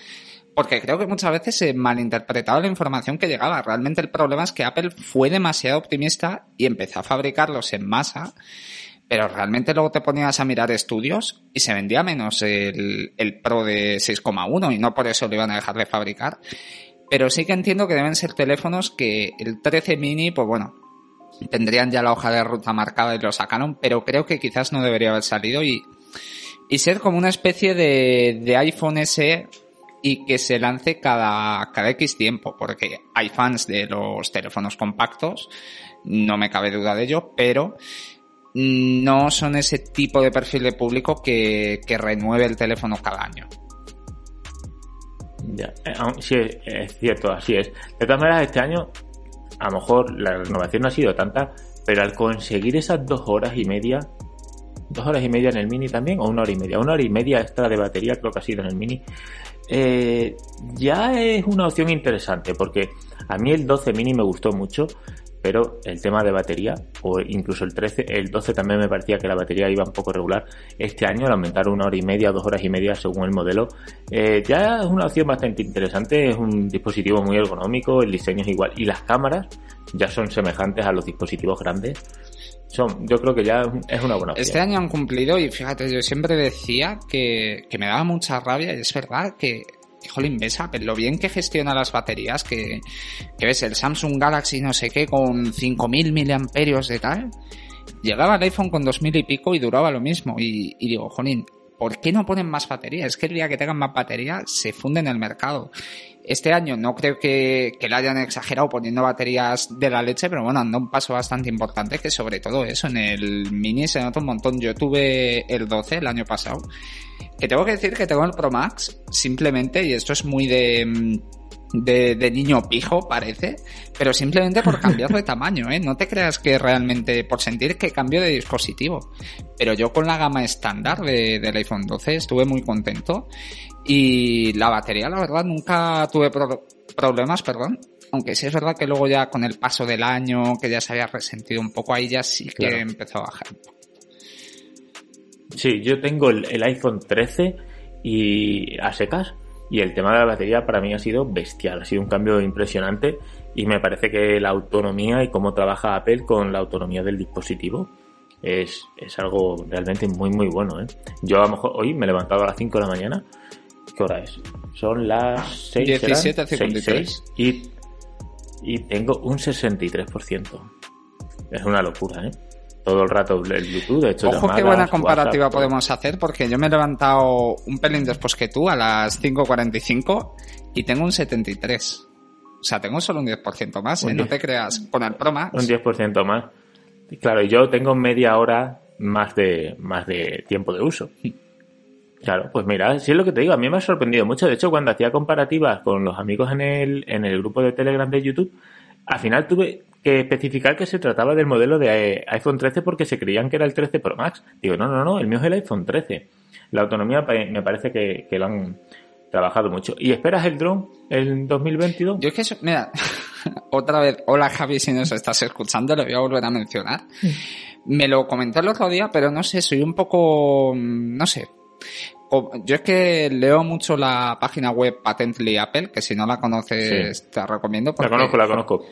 porque creo que muchas veces se malinterpretaba la información que llegaba. Realmente el problema es que Apple fue demasiado optimista y empezó a fabricarlos en masa, pero realmente luego te ponías a mirar estudios y se vendía menos el, el Pro de 6,1 y no por eso lo iban a dejar de fabricar. Pero sí que entiendo que deben ser teléfonos que el 13 mini, pues bueno, tendrían ya la hoja de ruta marcada y lo sacaron, pero creo que quizás no debería haber salido y, y ser como una especie de, de iPhone SE y que se lance cada, cada X tiempo, porque hay fans de los teléfonos compactos, no me cabe duda de ello, pero no son ese tipo de perfil de público que, que renueve el teléfono cada año. Ya, eh, sí, es cierto, así es. De todas maneras, este año, a lo mejor la renovación no ha sido tanta, pero al conseguir esas dos horas y media, dos horas y media en el mini también, o una hora y media, una hora y media extra de batería creo que ha sido en el mini, eh, ya es una opción interesante porque a mí el 12 mini me gustó mucho, pero el tema de batería, o incluso el 13, el 12 también me parecía que la batería iba un poco regular. Este año al aumentar una hora y media, dos horas y media según el modelo, eh, ya es una opción bastante interesante, es un dispositivo muy ergonómico, el diseño es igual y las cámaras ya son semejantes a los dispositivos grandes. Son, yo creo que ya es una buena opción. Este año han cumplido y fíjate, yo siempre decía que, que me daba mucha rabia y es verdad que jolín, ves Apple, lo bien que gestiona las baterías, que, que ves el Samsung Galaxy no sé qué con 5000 miliamperios de tal, llegaba el iPhone con 2000 y pico y duraba lo mismo. Y, y digo, jolín, ¿por qué no ponen más batería? Es que el día que tengan más batería se funde en el mercado. Este año no creo que, que le hayan exagerado poniendo baterías de la leche, pero bueno, anda un paso bastante importante que sobre todo eso, en el mini se nota un montón. Yo tuve el 12 el año pasado, que tengo que decir que tengo el Pro Max simplemente, y esto es muy de mm, de, de, niño pijo, parece, pero simplemente por cambiar de <laughs> tamaño, ¿eh? No te creas que realmente por sentir que cambio de dispositivo. Pero yo con la gama estándar de, del iPhone 12 estuve muy contento y la batería, la verdad, nunca tuve problemas, perdón. Aunque sí es verdad que luego ya con el paso del año, que ya se había resentido un poco, ahí ya sí que empezó a bajar. Sí, yo tengo el, el iPhone 13 y a secas y el tema de la batería para mí ha sido bestial, ha sido un cambio impresionante y me parece que la autonomía y cómo trabaja Apple con la autonomía del dispositivo es, es algo realmente muy muy bueno. ¿eh? Yo a lo mejor hoy me he levantado a las 5 de la mañana. ¿Qué hora es? Son las 6, 17.53 y, y tengo un 63%. Es una locura, ¿eh? Todo el rato el Bluetooth. De hecho, Ojo qué buena comparativa podemos hacer porque yo me he levantado un pelín después que tú a las 5.45 y tengo un 73. O sea, tengo solo un 10% más, ¿eh? no te creas, con el Pro Max. Un 10% más. Claro, yo tengo media hora más de, más de tiempo de uso. Claro, pues mira, si es lo que te digo, a mí me ha sorprendido mucho. De hecho, cuando hacía comparativas con los amigos en el, en el grupo de Telegram de YouTube, al final tuve que especificar que se trataba del modelo de eh, iPhone 13 porque se creían que era el 13 Pro Max. Digo, no, no, no, el mío es el iPhone 13. La autonomía me parece que, que lo han trabajado mucho. ¿Y esperas el drone en 2022? Yo es que eso, mira, <laughs> otra vez, hola Javi, si nos estás escuchando, lo voy a volver a mencionar. Me lo comentó el otro día, pero no sé, soy un poco, no sé. Yo es que leo mucho la página web Patently Apple, que si no la conoces te recomiendo. la conozco, la conozco.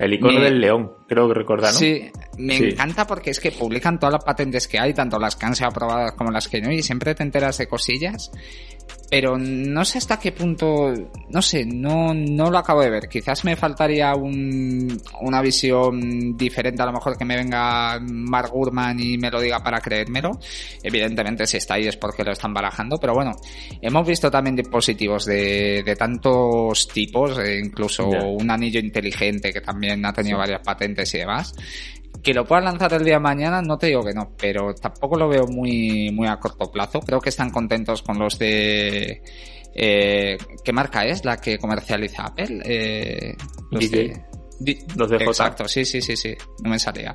El icono del león, creo que recordar, ¿no? Sí, me encanta porque es que publican todas las patentes que hay, tanto las que han sido aprobadas como las que no, y siempre te enteras de cosillas pero no sé hasta qué punto, no sé, no, no lo acabo de ver. Quizás me faltaría un, una visión diferente, a lo mejor que me venga Mark Gurman y me lo diga para creérmelo. Evidentemente, si está ahí es porque lo están barajando, pero bueno, hemos visto también dispositivos de, de tantos tipos, e incluso un anillo inteligente que también ha tenido varias patentes y demás, que lo puedan lanzar el día de mañana, no te digo que no, pero tampoco lo veo muy, muy a corto plazo. Creo que están contentos con los de... Eh, ¿Qué marca es la que comercializa Apple? Eh, los, de, los de Exacto, sí, sí, sí, sí. No me salía.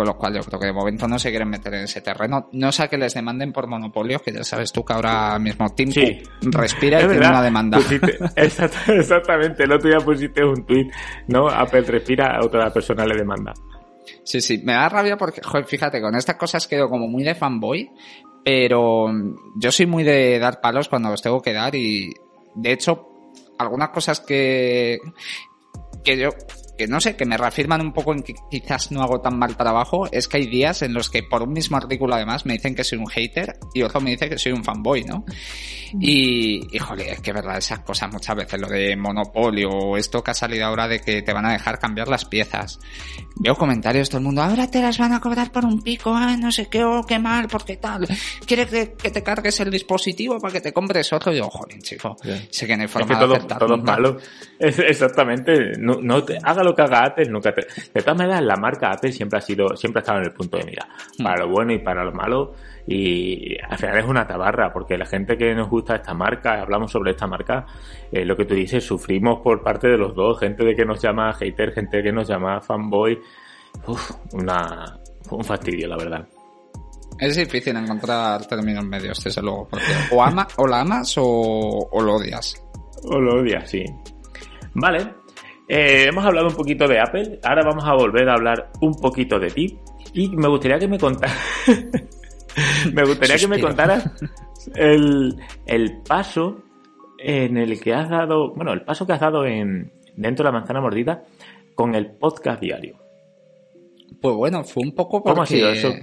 Con lo cual yo creo que de momento no se quieren meter en ese terreno. No sea que les demanden por monopolio, que ya sabes tú que ahora mismo Tim respira y tiene una demanda. <laughs> exactamente, el otro día pusiste un tweet, ¿no? Apple respira, a otra persona le demanda. Sí, sí, me da rabia porque, joder, fíjate, con estas cosas quedo como muy de fanboy, pero yo soy muy de dar palos cuando los tengo que dar y, de hecho, algunas cosas que, que yo que no sé, que me reafirman un poco en que quizás no hago tan mal trabajo, es que hay días en los que por un mismo artículo además me dicen que soy un hater y otro me dice que soy un fanboy, ¿no? Y, híjole, es que verdad, esas cosas muchas veces, lo de monopolio o esto que ha salido ahora de que te van a dejar cambiar las piezas. Veo comentarios todo el mundo, ahora te las van a cobrar por un pico, ah, no sé qué, o qué mal, porque tal. Quiere que, te cargues el dispositivo para que te compres otro. Y yo, joder, chico, sé que no hay forma de todo, todo malo. exactamente, no, no te, hágalo que haga Apple nunca te... De todas maneras, la marca Apple siempre ha sido, siempre ha estado en el punto de mira. Para lo bueno y para lo malo. Y al final es una tabarra, porque la gente que nos gusta esta marca, hablamos sobre esta marca, eh, lo que tú dices, sufrimos por parte de los dos, gente de que nos llama hater, gente que nos llama fanboy. Uf, una, un fastidio, la verdad. Es difícil encontrar términos medios, desde luego, porque o, ama, o la amas o, o lo odias. O lo odias, sí. Vale, eh, hemos hablado un poquito de Apple, ahora vamos a volver a hablar un poquito de ti. Y me gustaría que me contaras. <laughs> me gustaría que me contaras <laughs> el, paso en el que has dado. Bueno, el paso que has dado en dentro de la manzana mordida con el podcast diario. Pues bueno, fue un poco porque... ¿Cómo ha sido eso?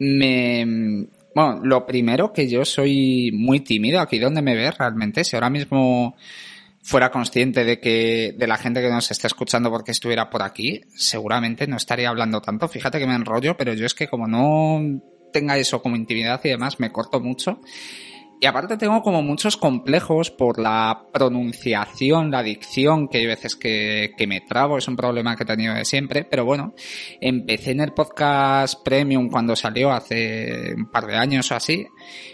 Me, bueno, lo primero que yo soy muy tímido aquí donde me ves realmente. Si ahora mismo fuera consciente de que, de la gente que nos está escuchando porque estuviera por aquí, seguramente no estaría hablando tanto. Fíjate que me enrollo, pero yo es que como no tenga eso como intimidad y demás, me corto mucho. Y aparte tengo como muchos complejos por la pronunciación, la dicción, que hay veces que, que, me trabo, es un problema que he tenido de siempre, pero bueno, empecé en el podcast premium cuando salió hace un par de años o así,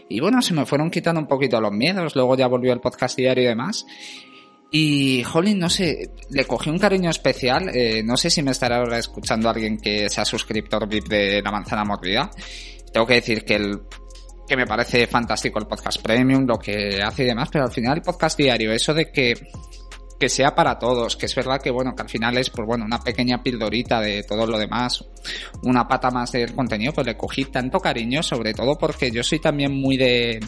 y bueno, se me fueron quitando un poquito los miedos, luego ya volvió el podcast diario y demás, y, Jolín, no sé, le cogí un cariño especial. Eh, no sé si me estará ahora escuchando alguien que sea suscriptor VIP de La Manzana Mordida. Tengo que decir que el que me parece fantástico el podcast premium, lo que hace y demás, pero al final el podcast diario, eso de que que sea para todos, que es verdad que bueno, que al final es pues bueno, una pequeña pildorita de todo lo demás, una pata más del contenido, pues le cogí tanto cariño, sobre todo porque yo soy también muy de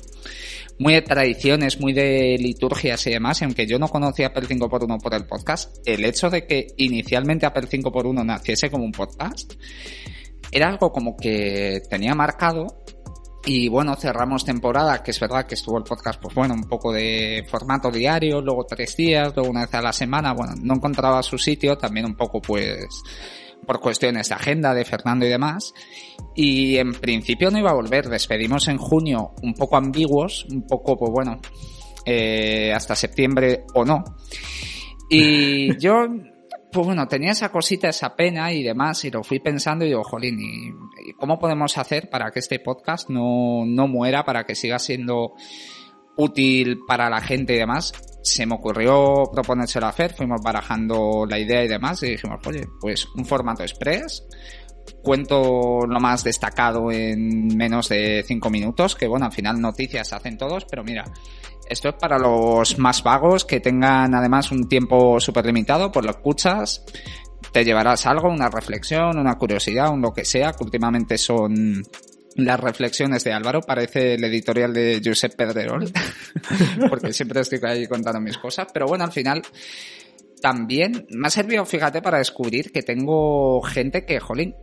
muy de tradiciones, muy de liturgias y demás, y aunque yo no conocía Apple 5x1 por el podcast, el hecho de que inicialmente Apple 5x1 naciese como un podcast, era algo como que tenía marcado y bueno, cerramos temporada, que es verdad que estuvo el podcast, pues bueno, un poco de formato diario, luego tres días, luego una vez a la semana, bueno, no encontraba su sitio, también un poco pues por cuestiones de agenda de Fernando y demás. Y en principio no iba a volver, despedimos en junio un poco ambiguos, un poco, pues bueno, eh, hasta septiembre o no. Y <laughs> yo pues bueno, tenía esa cosita, esa pena y demás, y lo fui pensando y digo, jolín, ¿y cómo podemos hacer para que este podcast no, no muera, para que siga siendo útil para la gente y demás? Se me ocurrió proponérselo a hacer, fuimos barajando la idea y demás, y dijimos, oye, pues un formato express, cuento lo más destacado en menos de cinco minutos, que bueno, al final noticias hacen todos, pero mira, esto es para los más vagos que tengan además un tiempo súper limitado, pues lo escuchas, te llevarás algo, una reflexión, una curiosidad, un lo que sea, que últimamente son las reflexiones de Álvaro, parece el editorial de Josep Pedrerol, <laughs> porque siempre estoy ahí contando mis cosas, pero bueno, al final también me ha servido, fíjate, para descubrir que tengo gente que, jolín,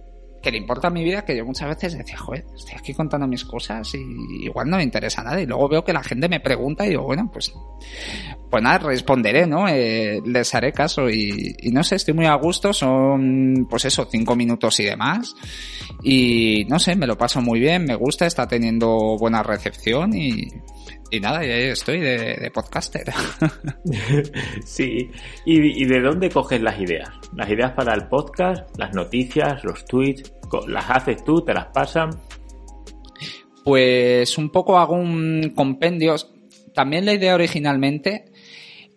que le importa mi vida, que yo muchas veces decía, joder, estoy aquí contando mis cosas y igual no me interesa nada. Y luego veo que la gente me pregunta y digo, bueno, pues, pues nada, responderé, ¿no? Eh, les haré caso y, y, no sé, estoy muy a gusto, son, pues eso, cinco minutos y demás. Y no sé, me lo paso muy bien, me gusta, está teniendo buena recepción y, y nada, ya estoy de, podcaster. <laughs> sí. ¿Y, ¿Y, de dónde coges las ideas? Las ideas para el podcast, las noticias, los tweets, ¿las haces tú? ¿Te las pasan? Pues un poco hago un compendio. También la idea originalmente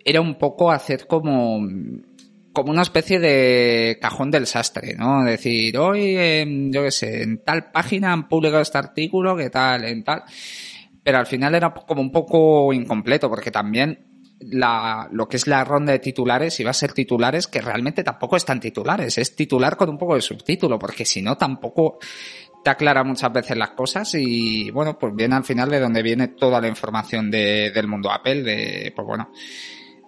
era un poco hacer como como una especie de cajón del sastre, ¿no? Decir, hoy, yo qué sé, en tal página han publicado este artículo, ¿qué tal? En tal pero al final era como un poco incompleto, porque también la, lo que es la ronda de titulares iba a ser titulares que realmente tampoco están titulares, es titular con un poco de subtítulo, porque si no tampoco te aclara muchas veces las cosas y bueno, pues viene al final de donde viene toda la información de, del mundo Apple, de, pues bueno,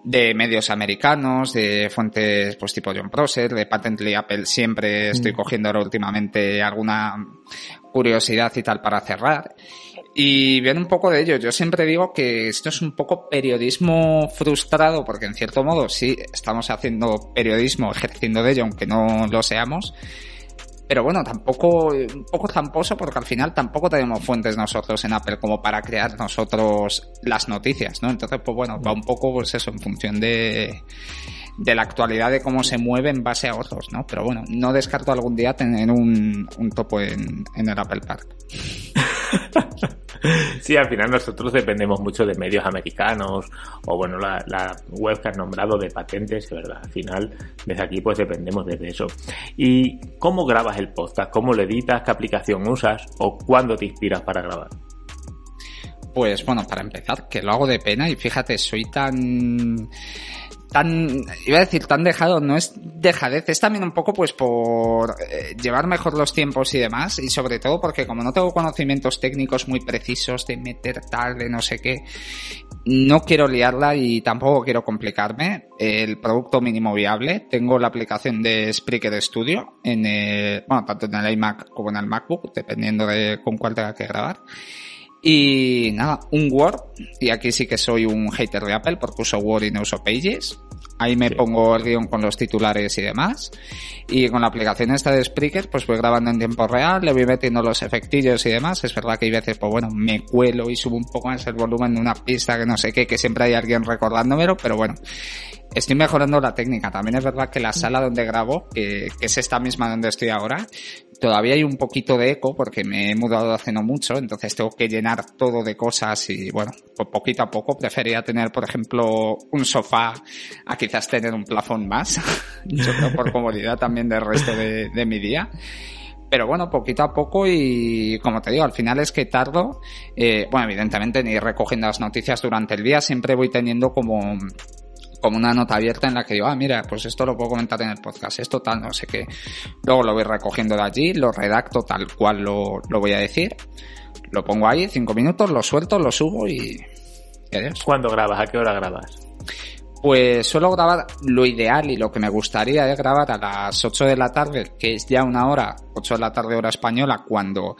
de medios americanos, de fuentes pues tipo John Prosser, de Patently Apple siempre estoy mm. cogiendo ahora últimamente alguna curiosidad y tal para cerrar. Y viene un poco de ello. Yo siempre digo que esto es un poco periodismo frustrado, porque en cierto modo sí estamos haciendo periodismo, ejerciendo de ello, aunque no lo seamos. Pero bueno, tampoco, un poco tramposo porque al final tampoco tenemos fuentes nosotros en Apple como para crear nosotros las noticias, ¿no? Entonces, pues bueno, va un poco pues eso, en función de, de la actualidad de cómo se mueve en base a otros, ¿no? Pero bueno, no descarto algún día tener un, un topo en, en el Apple Park. <laughs> <laughs> Sí, al final nosotros dependemos mucho de medios americanos o bueno, la, web que has nombrado de patentes, ¿verdad? Al final, desde aquí pues dependemos de eso. ¿Y cómo grabas el podcast? ¿Cómo lo editas? ¿Qué aplicación usas? ¿O cuándo te inspiras para grabar? Pues bueno, para empezar, que lo hago de pena y fíjate, soy tan tan, iba a decir tan dejado, no es dejadez, es también un poco pues por eh, llevar mejor los tiempos y demás, y sobre todo porque como no tengo conocimientos técnicos muy precisos de meter tal, de no sé qué, no quiero liarla y tampoco quiero complicarme. El producto mínimo viable, tengo la aplicación de Spreaker Studio en el, bueno, tanto en el iMac como en el MacBook, dependiendo de con cuál tenga que grabar. Y nada, un Word, y aquí sí que soy un hater de Apple porque uso Word y no uso Pages. Ahí me pongo el guion con los titulares y demás. Y con la aplicación esta de Spreaker, pues voy grabando en tiempo real, le voy metiendo los efectillos y demás. Es verdad que hay veces, pues bueno, me cuelo y subo un poco más el volumen de una pista que no sé qué, que siempre hay alguien recordándomelo, pero bueno, estoy mejorando la técnica. También es verdad que la sala donde grabo, que, es esta misma donde estoy ahora, todavía hay un poquito de eco porque me he mudado hace no mucho, entonces tengo que llenar todo de cosas y bueno, pues poquito a poco prefería tener, por ejemplo, un sofá a quizás tener un plafón más. <laughs> Yo creo por comodidad también del resto de, mi día pero bueno, poquito a poco y como te digo, al final es que tardo, eh, bueno, evidentemente ni recogiendo las noticias durante el día, siempre voy teniendo como como una nota abierta en la que digo, ah, mira, pues esto lo puedo comentar en el podcast, esto tal, no sé qué. Luego lo voy recogiendo de allí, lo redacto tal cual lo, lo voy a decir, lo pongo ahí, cinco minutos, lo suelto, lo subo y... adiós. ¿Cuándo grabas? ¿A qué hora grabas? Pues suelo grabar lo ideal y lo que me gustaría es grabar a las 8 de la tarde, que es ya una hora, 8 de la tarde hora española, cuando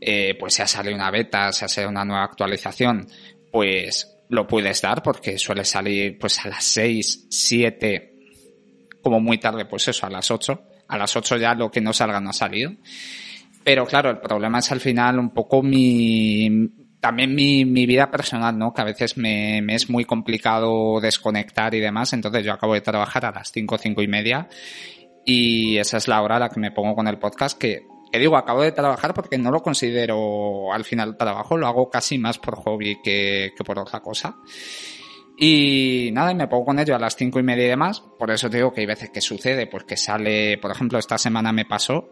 eh, pues se ha salido una beta, se ha salido una nueva actualización, pues lo puedes dar porque suele salir pues a las 6, 7, como muy tarde, pues eso, a las 8. A las 8 ya lo que no salga no ha salido. Pero claro, el problema es al final un poco mi, también mi, mi vida personal, ¿no? Que a veces me, me, es muy complicado desconectar y demás. Entonces yo acabo de trabajar a las 5, 5 y media. Y esa es la hora a la que me pongo con el podcast que que digo, acabo de trabajar porque no lo considero al final trabajo, lo hago casi más por hobby que, que por otra cosa. Y nada, me pongo con ello a las cinco y media y demás. Por eso digo que hay veces que sucede, pues que sale, por ejemplo, esta semana me pasó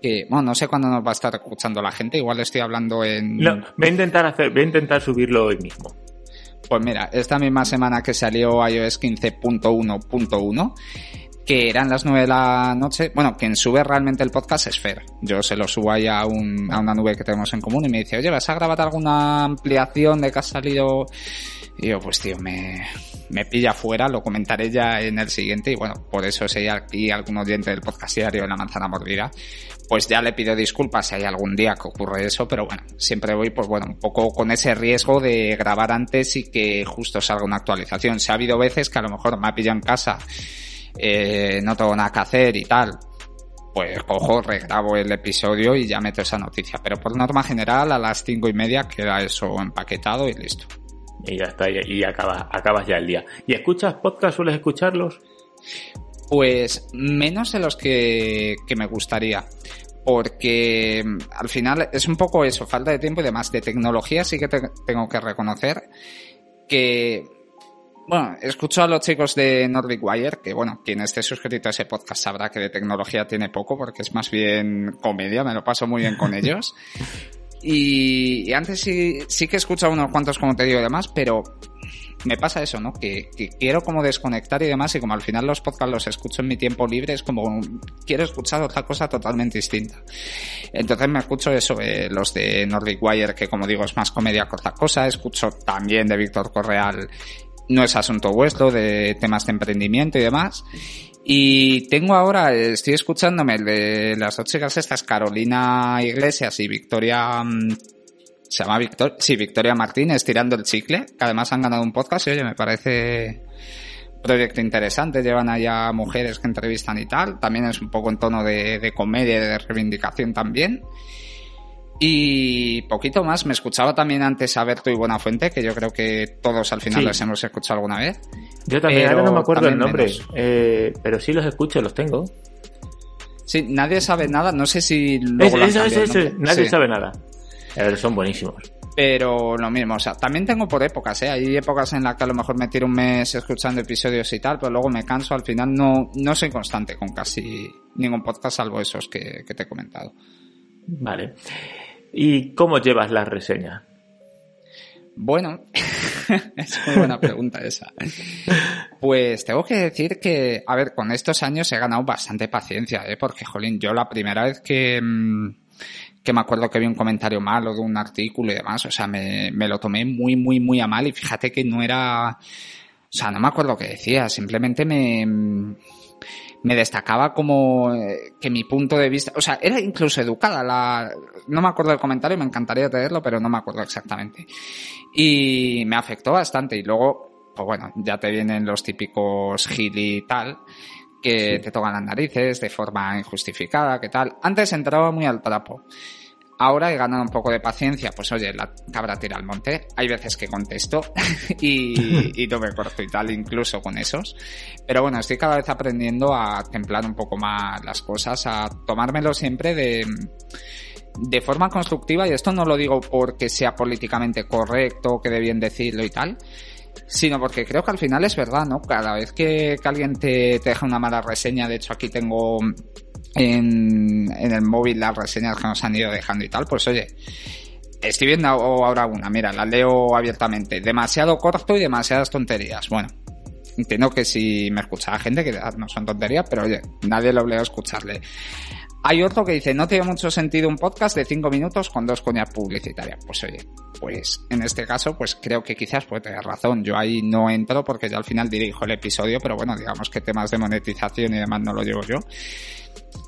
que, bueno, no sé cuándo nos va a estar escuchando la gente, igual estoy hablando en... No, voy a intentar hacer, voy a intentar subirlo hoy mismo. Pues mira, esta misma semana que salió iOS 15.1.1, que eran las 9 de la noche. Bueno, quien sube realmente el podcast es Fer. Yo se lo subo ahí a, un, a una nube que tenemos en común y me dice, oye, ¿vas a grabar alguna ampliación de que ha salido? Y yo, pues tío, me, me pilla fuera, lo comentaré ya en el siguiente y bueno, por eso si hay aquí algún oyente del podcast diario de la manzana mordida, pues ya le pido disculpas si hay algún día que ocurre eso, pero bueno, siempre voy pues bueno, un poco con ese riesgo de grabar antes y que justo salga una actualización. Si ha habido veces que a lo mejor me ha pillado en casa eh, no tengo nada que hacer y tal, pues cojo, regrabo el episodio y ya meto esa noticia. Pero por norma general, a las cinco y media queda eso empaquetado y listo. Y ya está, y acabas, acabas ya el día. ¿Y escuchas podcast? ¿Sueles escucharlos? Pues menos de los que, que me gustaría. Porque al final es un poco eso, falta de tiempo y demás. De tecnología sí que tengo que reconocer que bueno, escucho a los chicos de Nordic Wire, que bueno, quien esté suscrito a ese podcast sabrá que de tecnología tiene poco, porque es más bien comedia, me lo paso muy bien con <laughs> ellos. Y, antes sí, sí que he escuchado unos cuantos, como te digo, y demás, pero me pasa eso, ¿no? Que, quiero como desconectar y demás, y como al final los podcasts los escucho en mi tiempo libre, es como quiero escuchar otra cosa totalmente distinta. Entonces me escucho eso, eh, los de Nordic Wire, que como digo es más comedia corta cosa, escucho también de Víctor Correal no es asunto vuestro, de temas de emprendimiento y demás. Y tengo ahora, estoy escuchándome el de las dos chicas estas, Carolina Iglesias y Victoria, mm, se llama Victoria, sí, Victoria Martínez, tirando el chicle, que además han ganado un podcast y oye, me parece proyecto interesante, llevan allá mujeres que entrevistan y tal, también es un poco en tono de, de comedia de reivindicación también. Y poquito más, me escuchaba también antes a Berto y Buenafuente, que yo creo que todos al final los hemos escuchado alguna vez. Yo también, ahora no me acuerdo el nombre, eh, pero sí los escucho, los tengo. Sí, nadie sabe nada, no sé si luego nadie sabe nada. Pero son buenísimos. Pero lo mismo, o sea, también tengo por épocas, ¿eh? Hay épocas en las que a lo mejor me tiro un mes escuchando episodios y tal, pero luego me canso, al final no, no soy constante con casi ningún podcast salvo esos que, que te he comentado. Vale. ¿Y cómo llevas la reseña? Bueno, <laughs> es muy buena pregunta esa. Pues tengo que decir que, a ver, con estos años he ganado bastante paciencia, ¿eh? Porque, jolín, yo la primera vez que, mm, que me acuerdo que vi un comentario malo de un artículo y demás, o sea, me, lo tomé muy, muy, muy a mal y fíjate que no era, o sea, no me acuerdo qué decía, simplemente me, me destacaba como eh, que mi punto de vista, o sea, era incluso educada la, no me acuerdo del comentario, me encantaría tenerlo, pero no me acuerdo exactamente. Y me afectó bastante y luego, pues bueno, ya te vienen los típicos gil y tal, que te tocan las narices de forma injustificada, que tal. Antes entraba muy al trapo. Ahora he ganado un poco de paciencia, pues oye, la cabra tira al monte. Hay veces que contesto <laughs> y, y no me corto y tal, incluso con esos. Pero bueno, estoy cada vez aprendiendo a templar un poco más las cosas, a tomármelo siempre de, de forma constructiva. Y esto no lo digo porque sea políticamente correcto, que de bien decirlo y tal, sino porque creo que al final es verdad, ¿no? Cada vez que, alguien te deja una mala reseña, de hecho aquí tengo en, en el móvil las reseñas que nos han ido dejando y tal, pues oye, estoy viendo ahora una, mira, la leo abiertamente. Demasiado corto y demasiadas tonterías. Bueno, entiendo que si me escucha gente, que no son tonterías, pero oye, nadie lo obliga a escucharle. Hay otro que dice, no tiene mucho sentido un podcast de cinco minutos con dos coñas publicitarias. Pues oye, pues en este caso, pues creo que quizás puede tener razón. Yo ahí no entro porque ya al final dirijo el episodio, pero bueno, digamos que temas de monetización y demás no lo llevo yo.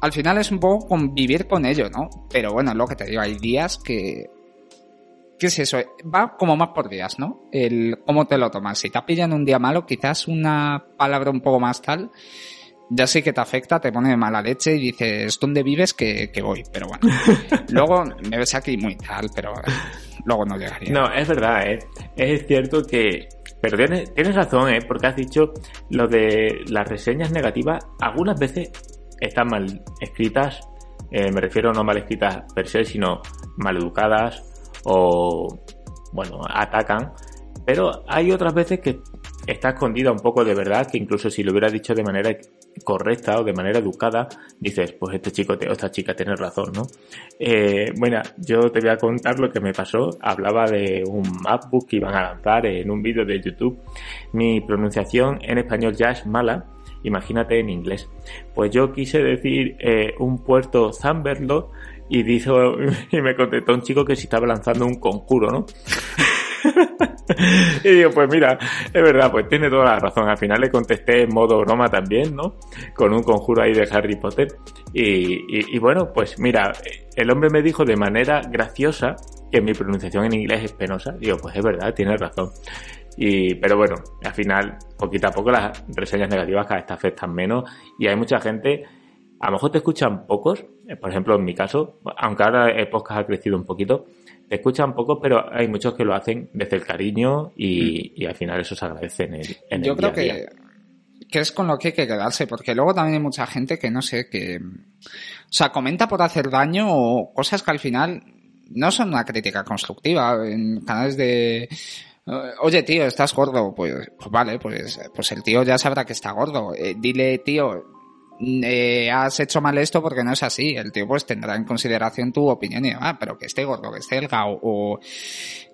Al final es un poco convivir con ello, ¿no? Pero bueno, lo que te digo, hay días que ¿Qué es eso? Va como más por días, ¿no? El cómo te lo tomas. Si te pillan un día malo, quizás una palabra un poco más tal, ya sé que te afecta, te pone de mala leche y dices, ¿dónde vives? Que, que voy. Pero bueno, <laughs> luego me ves aquí muy tal, pero luego no llegaría. No, es verdad, ¿eh? Es cierto que... Pero tienes, tienes razón, ¿eh? Porque has dicho lo de las reseñas negativas, algunas veces están mal escritas, eh, me refiero no mal escritas per se, sino mal educadas o, bueno, atacan. Pero hay otras veces que está escondida un poco de verdad, que incluso si lo hubiera dicho de manera correcta o de manera educada, dices, pues este chico o esta chica tiene razón, ¿no? Eh, bueno, yo te voy a contar lo que me pasó. Hablaba de un MacBook que iban a lanzar en un vídeo de YouTube. Mi pronunciación en español ya es mala, imagínate en inglés. Pues yo quise decir eh, un puerto Thunderbird y dijo, <laughs> y me contestó un chico que si estaba lanzando un conjuro, ¿no? <laughs> y digo, pues mira, es verdad, pues tiene toda la razón. Al final le contesté en modo broma también, ¿no? Con un conjuro ahí de Harry Potter. Y, y, bueno, pues mira, el hombre me dijo de manera graciosa que mi pronunciación en inglés es penosa. Digo, pues es verdad, tiene razón. Y, pero bueno, al final, poquito a poco las reseñas negativas cada vez te afectan menos y hay mucha gente a lo mejor te escuchan pocos, eh, por ejemplo en mi caso, aunque ahora el podcast ha crecido un poquito, escuchan pocos, pero hay muchos que lo hacen desde el cariño y, al final eso se agradece en el, en Yo creo que, que es con lo que hay que quedarse, porque luego también hay mucha gente que no sé, que, o sea, comenta por hacer daño o cosas que al final no son una crítica constructiva en canales de Oye, tío, estás gordo. Pues, pues, vale, pues, pues el tío ya sabrá que está gordo. Eh, dile, tío, eh, has hecho mal esto porque no es así. El tío pues tendrá en consideración tu opinión y demás, pero que esté gordo, que esté delgado o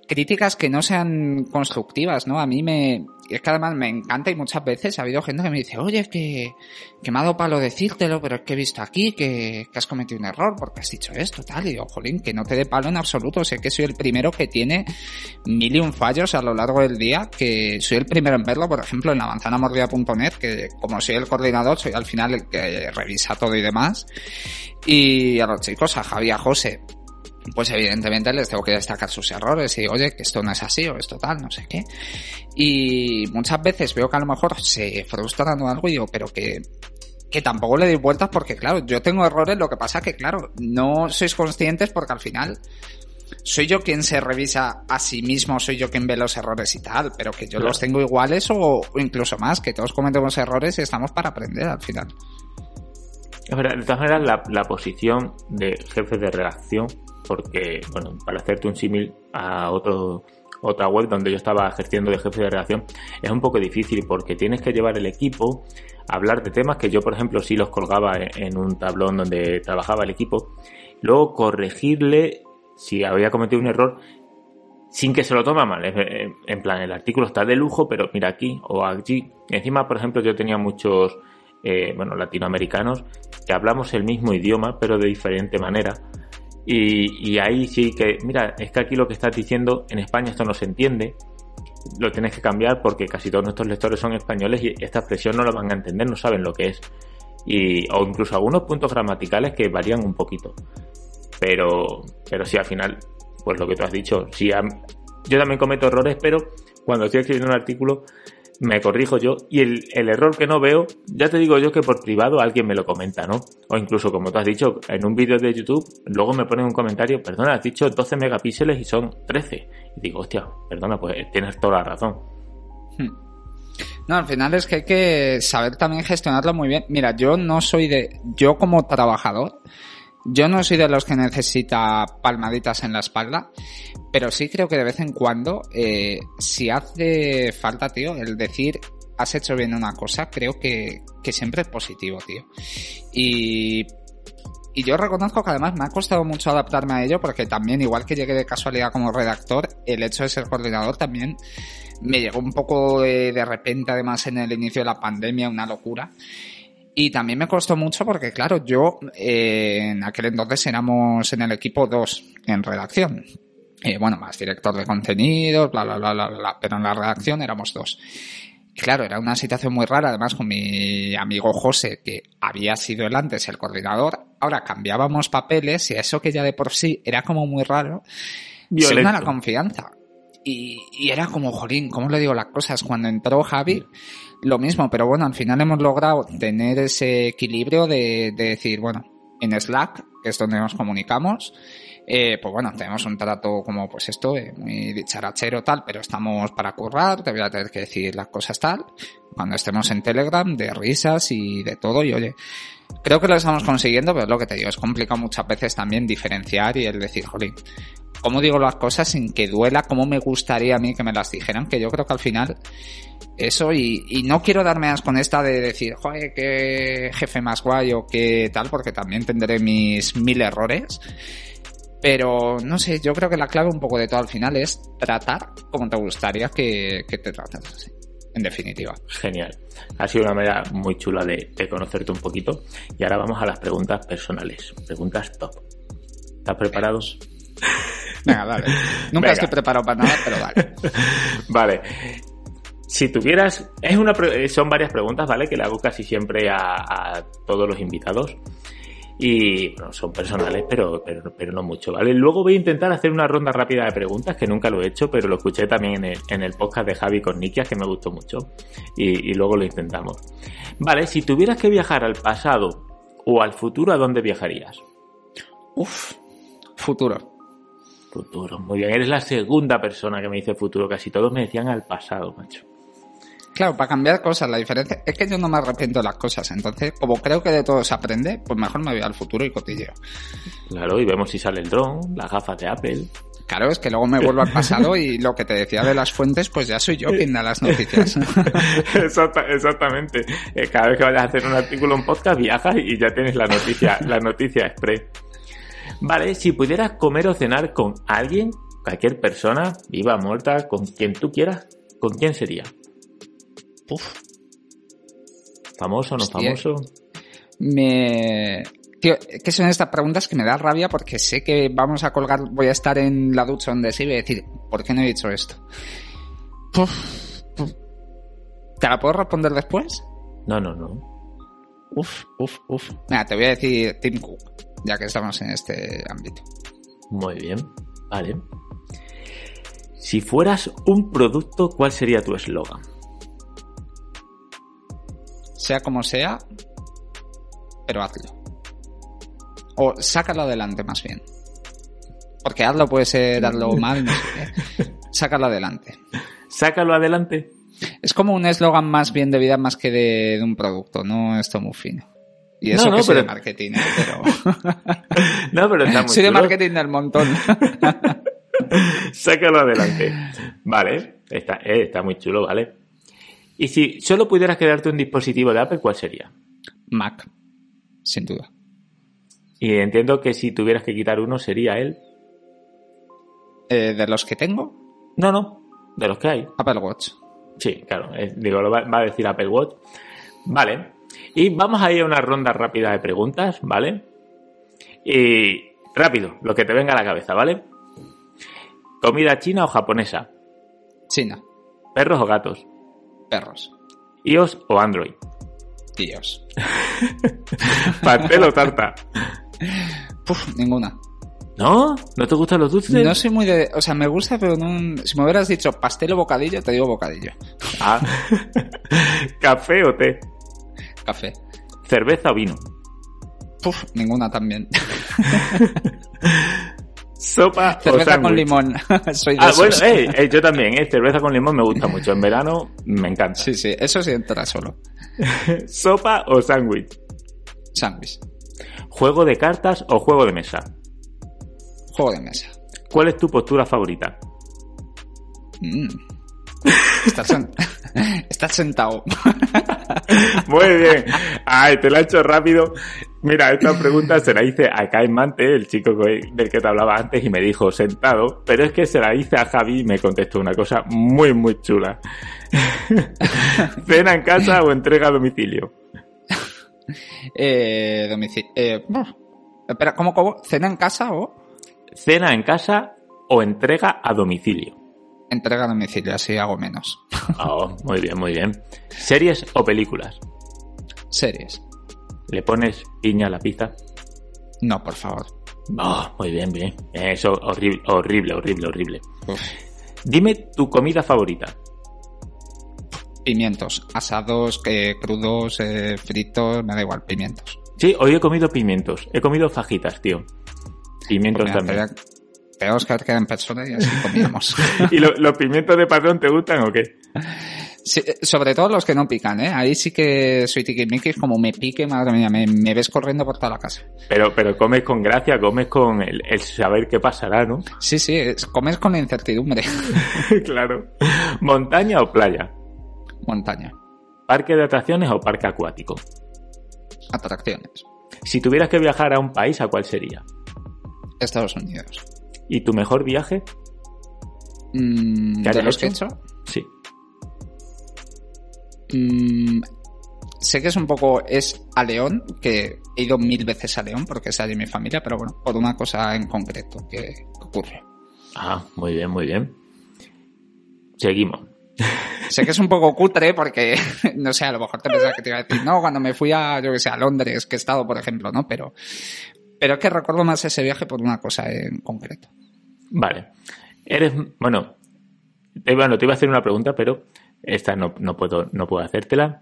críticas que no sean constructivas, ¿no? A mí me, es que además me encanta y muchas veces ha habido gente que me dice, oye, que, que me ha dado palo decírtelo, pero es que he visto aquí que, que has cometido un error porque has dicho esto, tal, y digo, jolín, que no te dé palo en absoluto, sé que soy el primero que tiene mil y un fallos a lo largo del día, que soy el primero en verlo, por ejemplo, en la manzanamordida.net, que como soy el coordinador, soy al final el que revisa todo y demás, y a los chicos, a Javi, a José, pues evidentemente les tengo que destacar sus errores y oye, que esto no es así o esto tal, no sé qué. Y muchas veces veo que a lo mejor se frustran o algo y digo, pero que, que tampoco le doy vueltas porque claro, yo tengo errores, lo que pasa que claro, no sois conscientes porque al final soy yo quien se revisa a sí mismo, soy yo quien ve los errores y tal, pero que yo los tengo iguales o, incluso más, que todos cometemos errores y estamos para aprender al final. De todas maneras, la, la posición de jefe de redacción porque, bueno, para hacerte un símil a otro, otra web donde yo estaba ejerciendo de jefe de redacción, es un poco difícil porque tienes que llevar el equipo a hablar de temas que yo, por ejemplo, sí los colgaba en un tablón donde trabajaba el equipo, luego corregirle si había cometido un error sin que se lo tome mal. En plan, el artículo está de lujo, pero mira aquí o allí. Encima, por ejemplo, yo tenía muchos, eh, bueno, latinoamericanos que hablamos el mismo idioma, pero de diferente manera. Y, ahí sí que, mira, es que aquí lo que estás diciendo en España esto no se entiende, lo tienes que cambiar porque casi todos nuestros lectores son españoles y esta expresión no la van a entender, no saben lo que es. Y, o incluso algunos puntos gramaticales que varían un poquito. Pero, pero sí, al final, pues lo que tú has dicho, sí, yo también cometo errores, pero cuando estoy escribiendo un artículo, me corrijo yo y el, el, error que no veo, ya te digo yo que por privado alguien me lo comenta, ¿no? O incluso, como tú has dicho, en un vídeo de YouTube, luego me ponen un comentario, perdona, has dicho 12 megapíxeles y son 13. Y digo, hostia, perdona, pues tienes toda la razón. Hmm. No, al final es que hay que saber también gestionarlo muy bien. Mira, yo no soy de, yo como trabajador, yo no soy de los que necesita palmaditas en la espalda, pero sí creo que de vez en cuando, eh, si hace falta, tío, el decir has hecho bien una cosa, creo que, que siempre es positivo, tío. Y y yo reconozco que además me ha costado mucho adaptarme a ello porque también, igual que llegué de casualidad como redactor, el hecho de ser coordinador también me llegó un poco de, de repente, además en el inicio de la pandemia, una locura. Y también me costó mucho porque, claro, yo eh, en aquel entonces éramos en el equipo dos en redacción. Eh, bueno, más director de contenidos, bla, bla, bla, bla, bla, pero en la redacción éramos dos. Y claro, era una situación muy rara, además con mi amigo José, que había sido el antes el coordinador, ahora cambiábamos papeles y eso que ya de por sí era como muy raro, se una la confianza. Y, y, era como, jolín, ¿cómo le digo las cosas? Cuando entró Javi, lo mismo, pero bueno, al final hemos logrado tener ese equilibrio de, de decir, bueno, en Slack, que es donde nos comunicamos, eh, pues bueno, tenemos un trato como pues esto, eh, muy dicharachero tal, pero estamos para currar, te voy a tener que decir las cosas tal, cuando estemos en Telegram, de risas y de todo, y oye, creo que lo estamos consiguiendo, pero es lo que te digo, es complicado muchas veces también diferenciar y el decir, jolín, ¿cómo digo las cosas sin que duela? ¿Cómo me gustaría a mí que me las dijeran? Que yo creo que al final eso y, y no quiero darme as con esta de decir, joder, qué jefe más guay o qué tal, porque también tendré mis mil errores. Pero no sé, yo creo que la clave un poco de todo al final es tratar como te gustaría que, que te traten. En definitiva. Genial. Ha sido una manera muy chula de, de, conocerte un poquito. Y ahora vamos a las preguntas personales. Preguntas top. ¿Estás preparado? <laughs> Venga, dale. Nunca Venga. estoy preparado para nada, pero dale. <laughs> vale. Si tuvieras, es una, son varias preguntas, ¿vale? Que le hago casi siempre a, a todos los invitados y bueno, son personales, pero, pero, pero no mucho, ¿vale? Luego voy a intentar hacer una ronda rápida de preguntas, que nunca lo he hecho, pero lo escuché también en el, en el podcast de Javi con Nikias, que me gustó mucho, y, y luego lo intentamos. Vale, si tuvieras que viajar al pasado o al futuro, ¿a dónde viajarías? Uf, futuro. Futuro, muy bien. Eres la segunda persona que me dice futuro. Casi todos me decían al pasado, macho. Claro, para cambiar cosas, la diferencia es que yo no me arrepiento de las cosas. Entonces, como creo que de todo se aprende, pues mejor me voy al futuro y cotilleo. Claro, y vemos si sale el dron, las gafas de Apple. Claro, es que luego me vuelvo al pasado y lo que te decía de las fuentes, pues ya soy yo quien da las noticias. <laughs> Exacta, exactamente. Eh, cada vez que vayas a hacer un artículo, un podcast, viajas y ya tienes la noticia, la noticia express. Vale, si pudieras comer o cenar con alguien, cualquier persona, viva, muerta, con quien tú quieras, ¿con quién sería? Uf. ¿Famoso o no Hostia. famoso? Me... Tío, ¿qué son estas preguntas que me da rabia? Porque sé que vamos a colgar, voy a estar en la ducha donde sí y voy a decir, ¿por qué no he dicho esto? Uf, uf. ¿Te la puedo responder después? No, no, no. Uf, uf, uf. Mira, te voy a decir Tim Cook, ya que estamos en este ámbito. Muy bien, vale. Si fueras un producto, ¿cuál sería tu eslogan? sea como sea, pero hazlo. O sácalo adelante más bien. Porque hazlo puede ser hazlo <laughs> mal, no sé qué. Sácalo adelante. Sácalo adelante. Es como un eslogan más bien de vida más que de, de un producto, no esto muy fino. Y eso no, no, que soy pero... de marketing, pero... <laughs> no, pero está <laughs> muy Soy chulo. de marketing del montón. <laughs> Sácalo adelante. Vale, está, eh, está muy chulo, vale. Y si solo pudieras quedarte un dispositivo de Apple, ¿cuál sería? Mac, sin duda. Y entiendo que si tuvieras que quitar uno, sería él. Eh, ¿De los que tengo? No, no, de los que hay. Apple Watch. Sí, claro, eh, digo, lo va, va, a decir Apple Watch. Vale. Y vamos a ir a una ronda rápida de preguntas, ¿vale? Y rápido, lo que te venga a la cabeza, ¿vale? ¿Comida china o japonesa? China. ¿Perros o gatos? perros. ¿iOS o Android? iOS. <laughs> ¿Pastel o tarta? Puf, ninguna. ¿No? ¿No te gustan los dulces? No soy muy de... O sea, me gusta, pero no... Si me hubieras dicho pastel o bocadillo, te digo bocadillo. Ah. <laughs> ¿Café o té? Café. ¿Cerveza o vino? Puf, ninguna también. <laughs> Sopa cerveza con limón. <laughs> Soy de ah, bueno, hey, hey, yo también, eh, cerveza con limón me gusta mucho. En verano me encanta. Sí, sí, eso sí entra solo. <laughs> ¿Sopa o sándwich? Sándwich. ¿Juego de cartas o juego de mesa? Juego de mesa. ¿Cuál es tu postura favorita? Mm. Sen... <laughs> Estás sentado. <laughs> Muy bien. Ay, te lo he hecho rápido. Mira, esta pregunta se la hice a Kai Mante, el chico del que te hablaba antes, y me dijo sentado, pero es que se la hice a Javi y me contestó una cosa muy, muy chula. <laughs> ¿Cena en casa o entrega a domicilio? eh, domicilio. Eh, espera, ¿cómo, ¿cómo? ¿Cena en casa o...? ¿Cena en casa o entrega a domicilio? Entrega a domicilio, así hago menos. <laughs> Oh, muy bien, muy bien. ¿Series o películas? Series. ¿Le pones piña a la pizza? No, por favor. Oh, muy bien, bien. Eso, horrible, horrible, horrible, horrible. Dime tu comida favorita. Pimientos, asados, eh, crudos, eh, fritos, me da igual, pimientos. Sí, hoy he comido pimientos. He comido fajitas, tío. Pimientos Pues mira, también. Tenemos que ver que en persona y así comíamos. <laughs> ¿Y lo- los pimientos de padrón te gustan o qué? Sí, eh, sobre todo los que no pican, ¿eh? Ahí sí que soy tiquismiquis, como me pique, madre mía, me, me ves corriendo por toda la casa. Pero, pero comes con gracia, comes con el, el saber qué pasará, ¿no? Sí, sí, es- comes con incertidumbre. <laughs> claro. ¿Montaña o playa? Montaña, ¿Parque de atracciones o parque acuático? atracciones, Si tuvieras que viajar a un país, ¿a cuál sería? Estados Unidos. ¿Y tu mejor viaje? Mm, ¿Qué ¿De los que he hecho? Sí. Mm, sé que es un poco, es a León, que he ido mil veces a León porque es allí mi familia, pero bueno, por una cosa en concreto que, que ocurre. Ah, muy bien, muy bien. Seguimos. Sé que es un poco cutre porque, <laughs> no sé, a lo mejor te pensaba que te iba a decir, no, cuando me fui a, yo que sé, a Londres, que he estado, por ejemplo, ¿no? Pero, pero es que recuerdo más ese viaje por una cosa en concreto. Vale. Eres, bueno, te, bueno, te iba a hacer una pregunta, pero esta no, no puedo, no puedo hacértela.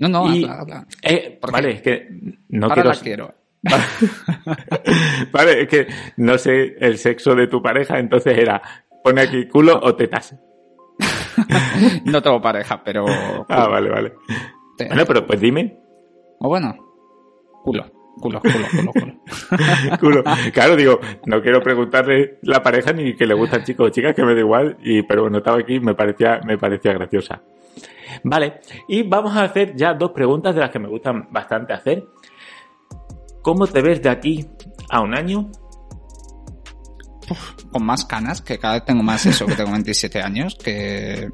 No, no, Y- habla, habla. Eh, ¿Por vale, es que no Ahora quiero. la quiero. <laughs> vale, es que no sé el sexo de tu pareja, entonces era, pone aquí culo o tetas. <laughs> No tengo pareja, pero... Ah, vale, vale. Te- Bueno, pero pues dime. O bueno, culo, culo, culo, culo, culo. <laughs> Culo. Claro, digo, no quiero preguntarle la pareja ni que le gustan chicos o chicas, que me da igual, y, pero bueno, estaba aquí y me parecía, me parecía graciosa. Vale, y vamos a hacer ya dos preguntas de las que me gustan bastante hacer. ¿Cómo te ves de aquí a un año? Con más canas, que cada vez tengo más eso, que tengo 27 años, que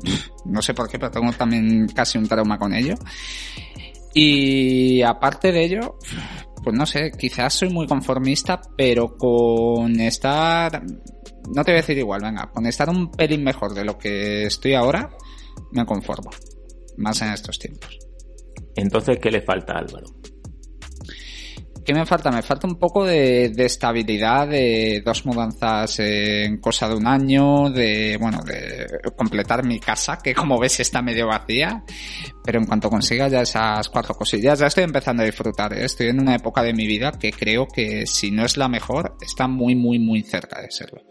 no sé por qué, pero tengo también casi un trauma con ello. Y aparte de ello, pues no sé, quizás soy muy conformista, pero con estar, no te voy a decir igual, venga, con estar un pelín mejor de lo que estoy ahora, me conformo. Más en estos tiempos. Entonces, ¿qué le falta a Álvaro? ¿Qué me falta? Me falta un poco de, de estabilidad, de dos mudanzas en cosa de un año, de, bueno, de completar mi casa, que como ves está medio vacía, pero en cuanto consiga ya esas cuatro cosillas, ya estoy empezando a disfrutar, ¿eh? estoy en una época de mi vida que creo que si no es la mejor, está muy, muy, muy cerca de serlo.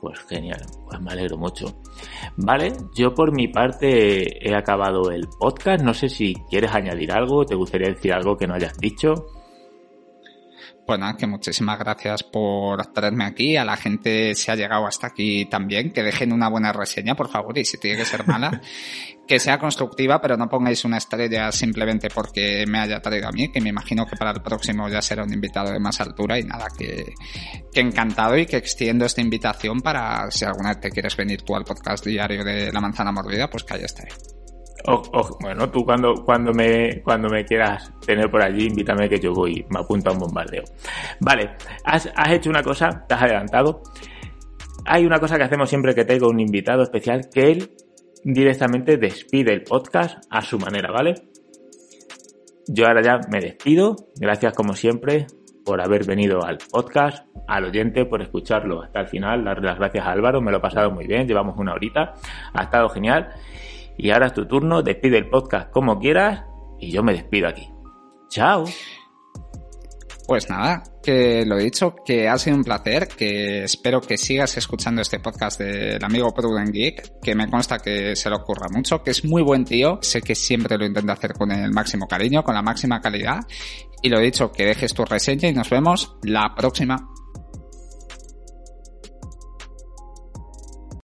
Pues genial, pues me alegro mucho. Vale, yo por mi parte he acabado el podcast. No sé si quieres añadir algo, te gustaría decir algo que no hayas dicho. Pues nada, que muchísimas gracias por traerme aquí. A la gente se ha llegado hasta aquí también. Que dejen una buena reseña, por favor. Y si tiene que ser mala, <laughs> que sea constructiva, pero no pongáis una estrella simplemente porque me haya traído a mí. Que me imagino que para el próximo ya será un invitado de más altura. Y nada, que, que encantado y que extiendo esta invitación para si alguna vez te quieres venir tú al podcast diario de La Manzana Mordida, pues que ahí estaré. O- o- bueno, tú cuando, cuando, me, cuando me quieras tener por allí, invítame que yo voy, me apunto a un bombardeo. Vale, has, hecho una cosa, te has adelantado. Hay una cosa que hacemos siempre que tengo un invitado especial, que él directamente despide el podcast a su manera, ¿vale? Yo ahora ya me despido. Gracias como siempre por haber venido al podcast, al oyente por escucharlo hasta el final. Darle las gracias a Álvaro, me lo he pasado muy bien, llevamos una horita, ha estado genial. Y ahora es tu turno, despide el podcast como quieras y yo me despido aquí. Chao. Pues nada, que lo he dicho, que ha sido un placer, que espero que sigas escuchando este podcast del amigo Prudent Geek, que me consta que se le ocurra mucho, que es muy buen tío, sé que siempre lo intenta hacer con el máximo cariño, con la máxima calidad, y lo he dicho, que dejes tu reseña y nos vemos la próxima.